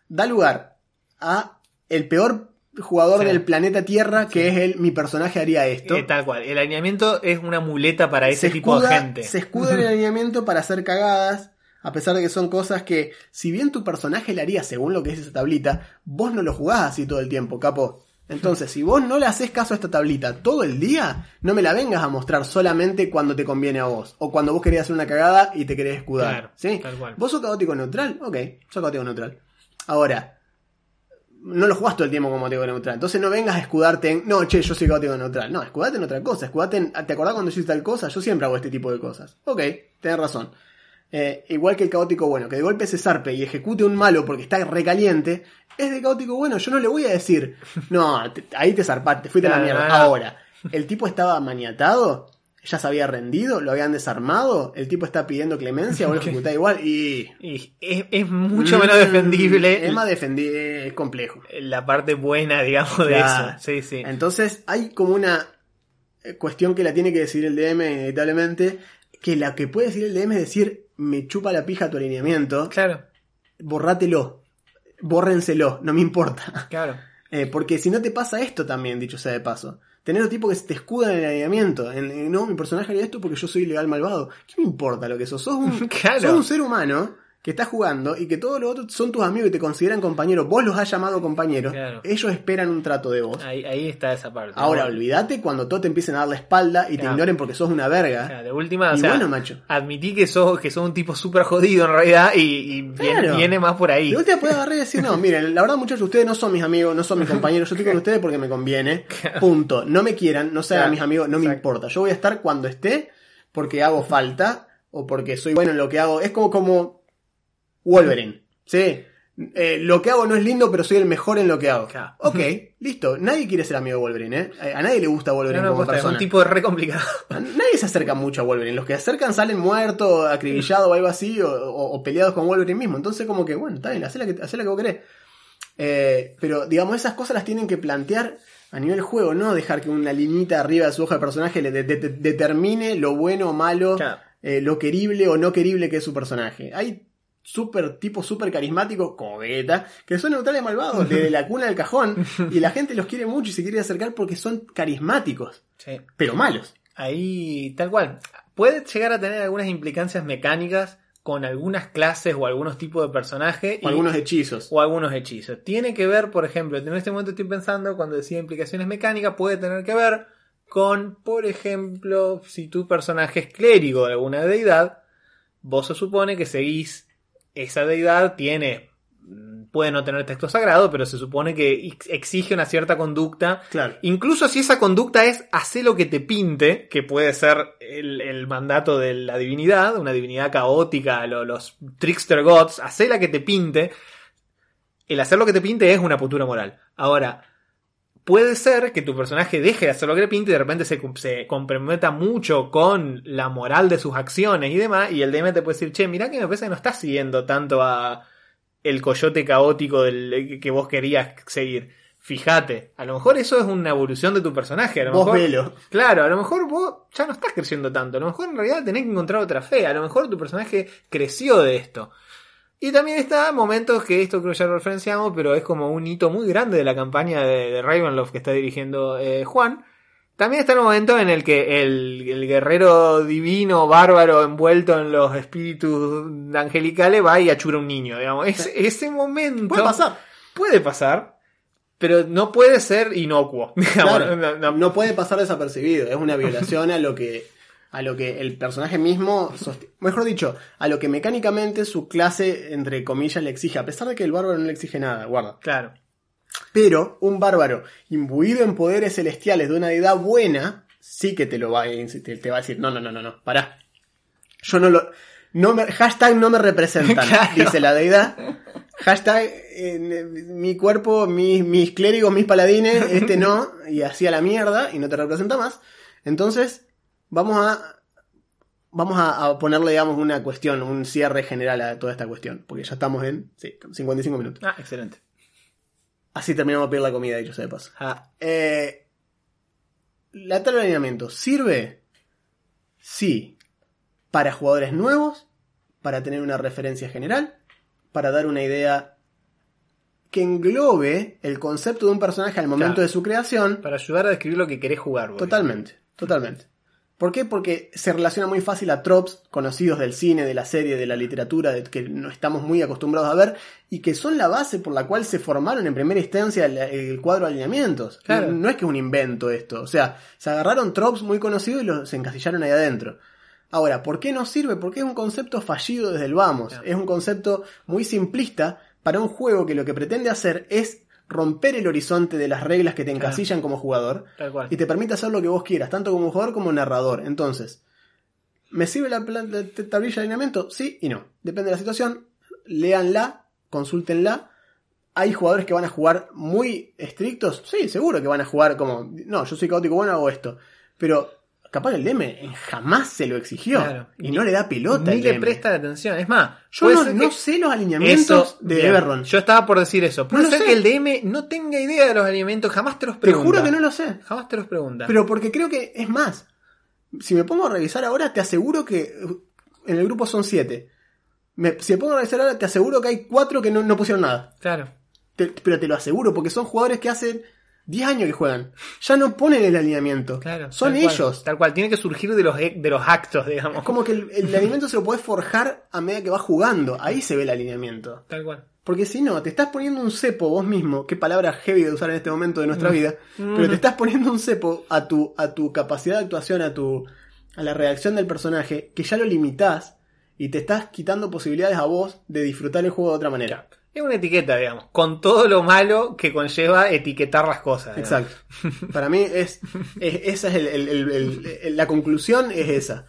S1: Da lugar a el peor jugador
S2: Sí.
S1: del planeta Tierra, que es el mi personaje haría esto.
S2: Eh, tal cual. El alineamiento es una muleta para ese
S1: se
S2: tipo de gente.
S1: Se escuda en el (laughs) alineamiento para hacer cagadas, a pesar de que son cosas que, si bien tu personaje le haría según lo que es esa tablita, vos no lo jugás así todo el tiempo, capo. Entonces, si vos no le haces caso a esta tablita todo el día, no me la vengas a mostrar solamente cuando te conviene a vos. O cuando vos querés hacer una cagada y te querés escudar.
S2: Claro,
S1: ¿sí?
S2: tal cual.
S1: ¿Vos sos caótico neutral? Ok, sos caótico neutral. Ahora, no lo jugás todo el tiempo como caótico neutral. Entonces no vengas a escudarte en, no, che, yo soy caótico neutral. No, escudate en otra cosa. Escudate en, ¿te acordás cuando yo hice tal cosa? Yo siempre hago este tipo de cosas. Ok, tenés razón. Eh, igual que el caótico bueno, que de golpe se zarpe y ejecute un malo porque está recaliente, es de caótico bueno. Yo no le voy a decir, no, te- ahí te zarpaste, fuiste a la (laughs) mierda. Ahora, el tipo estaba maniatado, ya se había rendido, lo habían desarmado, el tipo está pidiendo clemencia, vos lo ejecutás igual y.
S2: Y es, es mucho menos
S1: Mm,
S2: defendible
S1: Es más defendible, es complejo.
S2: la parte buena, digamos, de
S1: Claro.
S2: eso. Sí, sí.
S1: Entonces hay como una eh, cuestión que la tiene que decir el DM inevitablemente, que la que puede decir el DM es decir, me chupa la pija tu alineamiento,
S2: Claro,
S1: borrátelo, bórrenselo, no me importa.
S2: claro. (laughs)
S1: Eh, porque si no te pasa esto también, dicho sea de paso. Tener un tipo que se te escuda en el alineamiento. En, en, no, mi personaje haría esto porque yo soy ilegal malvado. ¿Qué me importa lo que sos? Sos un, (laughs)
S2: Claro.
S1: sos un ser humano que está jugando y que todos los otros son tus amigos y te consideran compañero. Vos los has llamado compañeros.
S2: Claro.
S1: Ellos esperan un trato de vos.
S2: Ahí, ahí está esa parte.
S1: Ahora, olvídate cuando todos te empiecen a dar la espalda y te ignoren porque sos una verga.
S2: o de última, o
S1: y
S2: sea,
S1: bueno, macho.
S2: admití que sos, que sos un tipo súper jodido en realidad y, y viene, más por ahí.
S1: Vos te puedes agarrar y decir, no, miren, la verdad muchachos, ustedes no son mis amigos, no son mis compañeros, yo estoy con ustedes porque me conviene. (laughs) Punto. No me quieran, no sean mis amigos, no me importa. Yo voy a estar cuando esté porque hago falta o porque soy bueno en lo que hago. Es como como Wolverine. ¿Sí? Eh, lo que hago no es lindo, pero soy el mejor en lo que hago.
S2: Claro.
S1: Ok, listo. Nadie quiere ser amigo de Wolverine, ¿eh? A a nadie le gusta Wolverine
S2: no,
S1: como
S2: posta, es
S1: persona.
S2: un tipo re complicado.
S1: Nadie se acerca mucho a Wolverine. Los que se acercan salen muertos, acribillados o algo así, o, o- o peleados con Wolverine mismo. Entonces, como que, bueno, está bien, hacé la que, hacé la que vos querés. Eh, pero, digamos, esas cosas las tienen que plantear a nivel juego, no dejar que una liñita arriba de su hoja de personaje le de- de- de- determine lo bueno o malo,
S2: Claro.
S1: eh, lo querible o no querible que es su personaje. Hay super tipos super carismáticos, como Vegeta, que son neutrales malvados, desde la cuna del cajón, y la gente los quiere mucho y se quiere acercar porque son carismáticos,
S2: Sí.
S1: pero malos.
S2: Ahí, tal cual. Puede llegar a tener algunas implicancias mecánicas con algunas clases o algunos tipos de personaje.
S1: O algunos hechizos.
S2: o algunos hechizos. Tiene que ver, por ejemplo, en este momento estoy pensando, cuando decía implicaciones mecánicas, puede tener que ver con, por ejemplo, si tu personaje es clérigo de alguna deidad, vos se supone que seguís esa deidad, tiene, mm, puede no tener texto sagrado, pero se supone que ex- exige una cierta conducta
S1: Claro.
S2: Incluso si esa conducta es hacer lo que te pinte, que puede ser el, el mandato de la divinidad, una divinidad caótica, lo- los trickster gods, hacer la que te pinte, el hacer lo que te pinte es una postura moral. Ahora, puede ser que tu personaje deje de hacer lo que le pinte y de repente se, se comprometa mucho con la moral de sus acciones y demás, y el DM te puede decir, che, mirá que me parece que no estás siguiendo tanto a el coyote caótico del, que vos querías seguir. fíjate. A lo mejor eso es una evolución de tu personaje. A lo
S1: Vos
S2: mejor,
S1: velo.
S2: Claro, a lo mejor vos ya no estás creciendo tanto. A lo mejor en realidad tenés que encontrar otra fe. A lo mejor tu personaje creció de esto. Y también está momentos que esto creo ya lo referenciamos, pero es como un hito muy grande de la campaña de, de Ravenloft que está dirigiendo eh, Juan. También está el momento en el que el, el guerrero divino, bárbaro, envuelto en los espíritus angelicales, va y achura a un niño. Digamos. Es, ese momento.
S1: Puede pasar.
S2: Puede pasar, pero no puede ser inocuo. (laughs) digamos.
S1: Claro,
S2: No- no-
S1: no puede pasar desapercibido. Es una violación a lo que a lo que el personaje mismo, mejor dicho, a lo que mecánicamente su clase, entre comillas, le exige, a pesar de que el bárbaro no le exige nada, guarda.
S2: Claro.
S1: Pero un bárbaro imbuido en poderes celestiales de una deidad buena, sí que te lo va a, te, te va a decir, no, no, no, no, no, pará. Yo no lo... No me, hashtag no me representan, (laughs)
S2: Claro.
S1: dice la deidad. Hashtag eh, mi cuerpo, mis, mis clérigos, mis paladines, este no, y así a la mierda, y no te representa más. Entonces, vamos a... Vamos a, a ponerle, digamos, una cuestión, un cierre general a toda esta cuestión, porque ya estamos en sí, 55 minutos.
S2: Ah, excelente.
S1: Así terminamos de pedir la comida, dicho sea de paso.
S2: Ah,
S1: Eh, la tabla de alineamiento sirve, sí, para jugadores nuevos, para tener una referencia general, para dar una idea que englobe el concepto de un personaje al momento
S2: Claro.
S1: de su creación.
S2: para ayudar a describir lo que querés jugar. vos.
S1: Totalmente, totalmente. ¿Por qué? Porque se relaciona muy fácil a tropes conocidos del cine, de la serie, de la literatura, de que no estamos muy acostumbrados a ver y que son la base por la cual se formaron en primera instancia el, el cuadro de alineamientos.
S2: Claro.
S1: No, no es que es un invento esto. O sea, se agarraron tropes muy conocidos y los encasillaron ahí adentro. Ahora, ¿por qué no sirve? Porque es un concepto fallido desde el vamos.
S2: Claro.
S1: Es un concepto muy simplista para un juego que lo que pretende hacer es romper el horizonte de las reglas que te
S2: Claro.
S1: encasillan como jugador
S2: Tal cual.
S1: y te permite hacer lo que vos quieras, tanto como jugador como narrador. Entonces, ¿me sirve la, la tablilla de alineamiento? Sí y no. Depende de la situación. Léanla, consúltenla. Hay jugadores que van a jugar muy estrictos. Sí, seguro que van a jugar como, no, yo soy caótico bueno, hago esto. Pero capaz el DM jamás se lo exigió.
S2: Claro.
S1: Y no le da pelota.
S2: Ni le
S1: DM.
S2: presta atención. Es más,
S1: Yo no, sé los alineamientos
S2: Eso,
S1: de. Everron.
S2: Yo estaba por decir eso. Puede
S1: No
S2: ser
S1: sé.
S2: que el DM no tenga idea de los alineamientos, jamás te los
S1: Te
S2: pregunta.
S1: juro que no lo sé.
S2: Jamás te los pregunta.
S1: Pero porque creo que es más. Si me pongo a revisar ahora, te aseguro que en el grupo son siete. Me- si me pongo a revisar ahora, te aseguro que hay cuatro que no, no pusieron nada.
S2: Claro.
S1: Te- pero te lo aseguro, porque son jugadores que hacen 10 años que juegan. Ya no ponen el alineamiento.
S2: Claro.
S1: son
S2: tal cual.
S1: ellos.
S2: Tal cual. Tiene que surgir de los, de los actos, digamos.
S1: Es como que el, el alineamiento se lo puedes forjar a medida que vas jugando. Ahí se ve el alineamiento.
S2: Tal cual.
S1: Porque si no, te estás poniendo un cepo vos mismo, qué palabra heavy de usar en este momento de nuestra vida, pero te estás poniendo un cepo a tu, a tu capacidad de actuación, a tu, a la reacción del personaje, que ya lo limitás y te estás quitando posibilidades a vos de disfrutar el juego de otra manera.
S2: Es una etiqueta, digamos. Con todo lo malo que conlleva etiquetar las cosas.
S1: Exacto. Para mí es, es- esa es el- la conclusión es esa.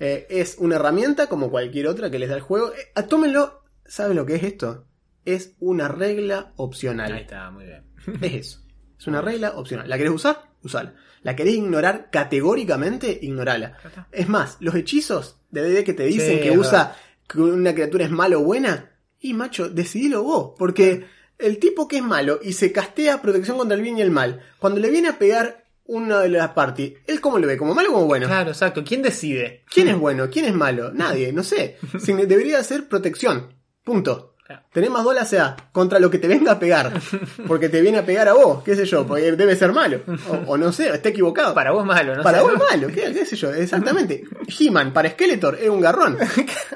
S1: Eh, es una herramienta como cualquier otra que les da el juego. Eh, ah, tómenlo. ¿Saben lo que es esto? Es una regla opcional.
S2: Ahí está, muy bien.
S1: Es eso. Es una regla opcional. ¿La querés usar? Usala. ¿La querés ignorar categóricamente? Ignorala. Es más, los hechizos de DD que te dicen
S2: Sí,
S1: que usa que una criatura es mala o buena, y macho, decidilo vos. Porque el tipo que es malo y se castea protección contra el bien y el mal, cuando le viene a pegar una de las parties, ¿él cómo lo ve? ¿Como malo o como bueno?
S2: Claro, exacto. ¿Quién decide?
S1: ¿Quién es bueno? ¿Quién es malo? Nadie, no sé. (laughs) Debería ser protección. Punto.
S2: Claro.
S1: Tenés más bolas sea contra lo que te venga a pegar. (laughs) Porque te viene a pegar a vos, qué sé yo, porque debe ser malo. O, o no sé, está equivocado.
S2: Para vos malo, ¿no?
S1: Para
S2: sé,
S1: vos malo, ¿qué, qué sé yo, exactamente. He-Man para Skeletor es un garrón.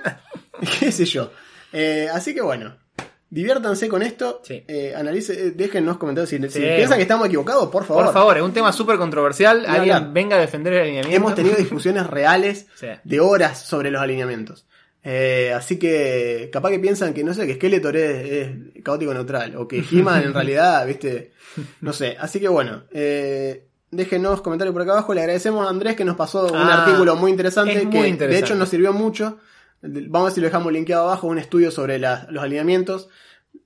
S1: (laughs) qué sé yo. Eh, así que bueno, diviértanse con esto.
S2: Sí.
S1: Eh, analice, eh, déjennos comentarios si, si
S2: Sí.
S1: piensan que estamos equivocados, por favor.
S2: Por favor, es un tema súper controversial. Alguien venga a defender el alineamiento.
S1: Hemos tenido (laughs) discusiones reales
S2: Sí.
S1: de horas sobre los alineamientos. Eh, así que capaz que piensan que no sé, que Skeletor es, es caótico neutral o que (laughs) He-Man en realidad, viste, no sé. Así que bueno, eh, déjenos comentarios por acá abajo. Le agradecemos a Andrés que nos pasó un
S2: Ah,
S1: artículo muy interesante
S2: muy
S1: que de hecho nos sirvió mucho. Vamos a ver si lo dejamos linkeado abajo, un estudio sobre la- los alineamientos.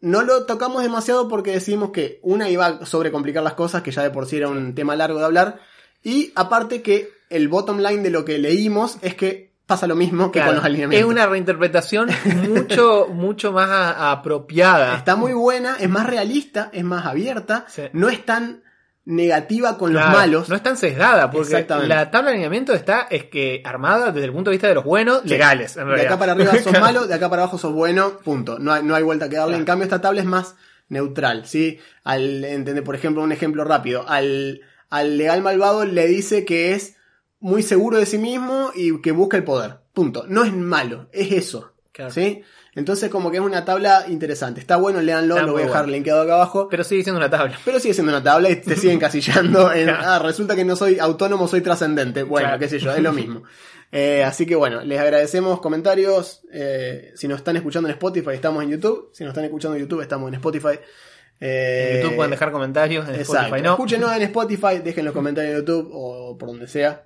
S1: No lo tocamos demasiado porque decidimos que una iba a sobrecomplicar las cosas, que ya de por sí era un tema largo de hablar. Y aparte que el bottom line de lo que leímos es que pasa lo mismo que
S2: Claro,
S1: con los alineamientos.
S2: es una reinterpretación mucho, (laughs) mucho más a- apropiada.
S1: Está muy buena, es más realista, es más abierta,
S2: Sí.
S1: no es tan negativa con
S2: Claro,
S1: los malos.
S2: No es tan sesgada, porque la tabla de alineamiento está es que armada desde el punto de vista de los buenos, legales, en
S1: de acá para arriba sos (laughs) malo, de acá para abajo sos bueno, punto. No hay, no hay vuelta que darle. En cambio, esta tabla es más neutral, ¿sí? Al, entender, por ejemplo, un ejemplo rápido. Al, al legal malvado le dice que es muy seguro de sí mismo y que busca el poder. Punto. No es malo, es eso.
S2: Claro.
S1: ¿Sí? Entonces, como que es una tabla interesante. Está bueno, léanlo,
S2: Está
S1: lo voy a dejar
S2: bueno.
S1: linkeado acá abajo.
S2: Pero sigue siendo una tabla.
S1: Pero sigue siendo una tabla y te siguen casillando (laughs) en, ah, resulta que no soy autónomo, soy trascendente. Bueno,
S2: Claro.
S1: qué sé yo, es lo mismo. Eh, así que bueno, les agradecemos comentarios. eh, si nos están escuchando en Spotify, estamos en YouTube. Si nos están escuchando en YouTube, estamos en Spotify. Eh,
S2: En YouTube pueden dejar comentarios, en
S1: Exacto.
S2: Spotify no.
S1: Escúchenos en (laughs) Spotify, dejen los comentarios en YouTube o por donde sea.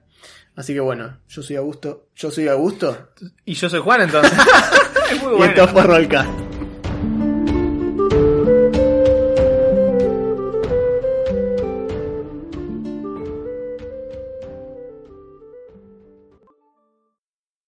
S1: Así que bueno, yo soy Augusto. Yo soy Augusto.
S2: Y yo soy Juan entonces. (laughs) es muy
S1: Y
S2: bueno.
S1: esto fue Rollcast.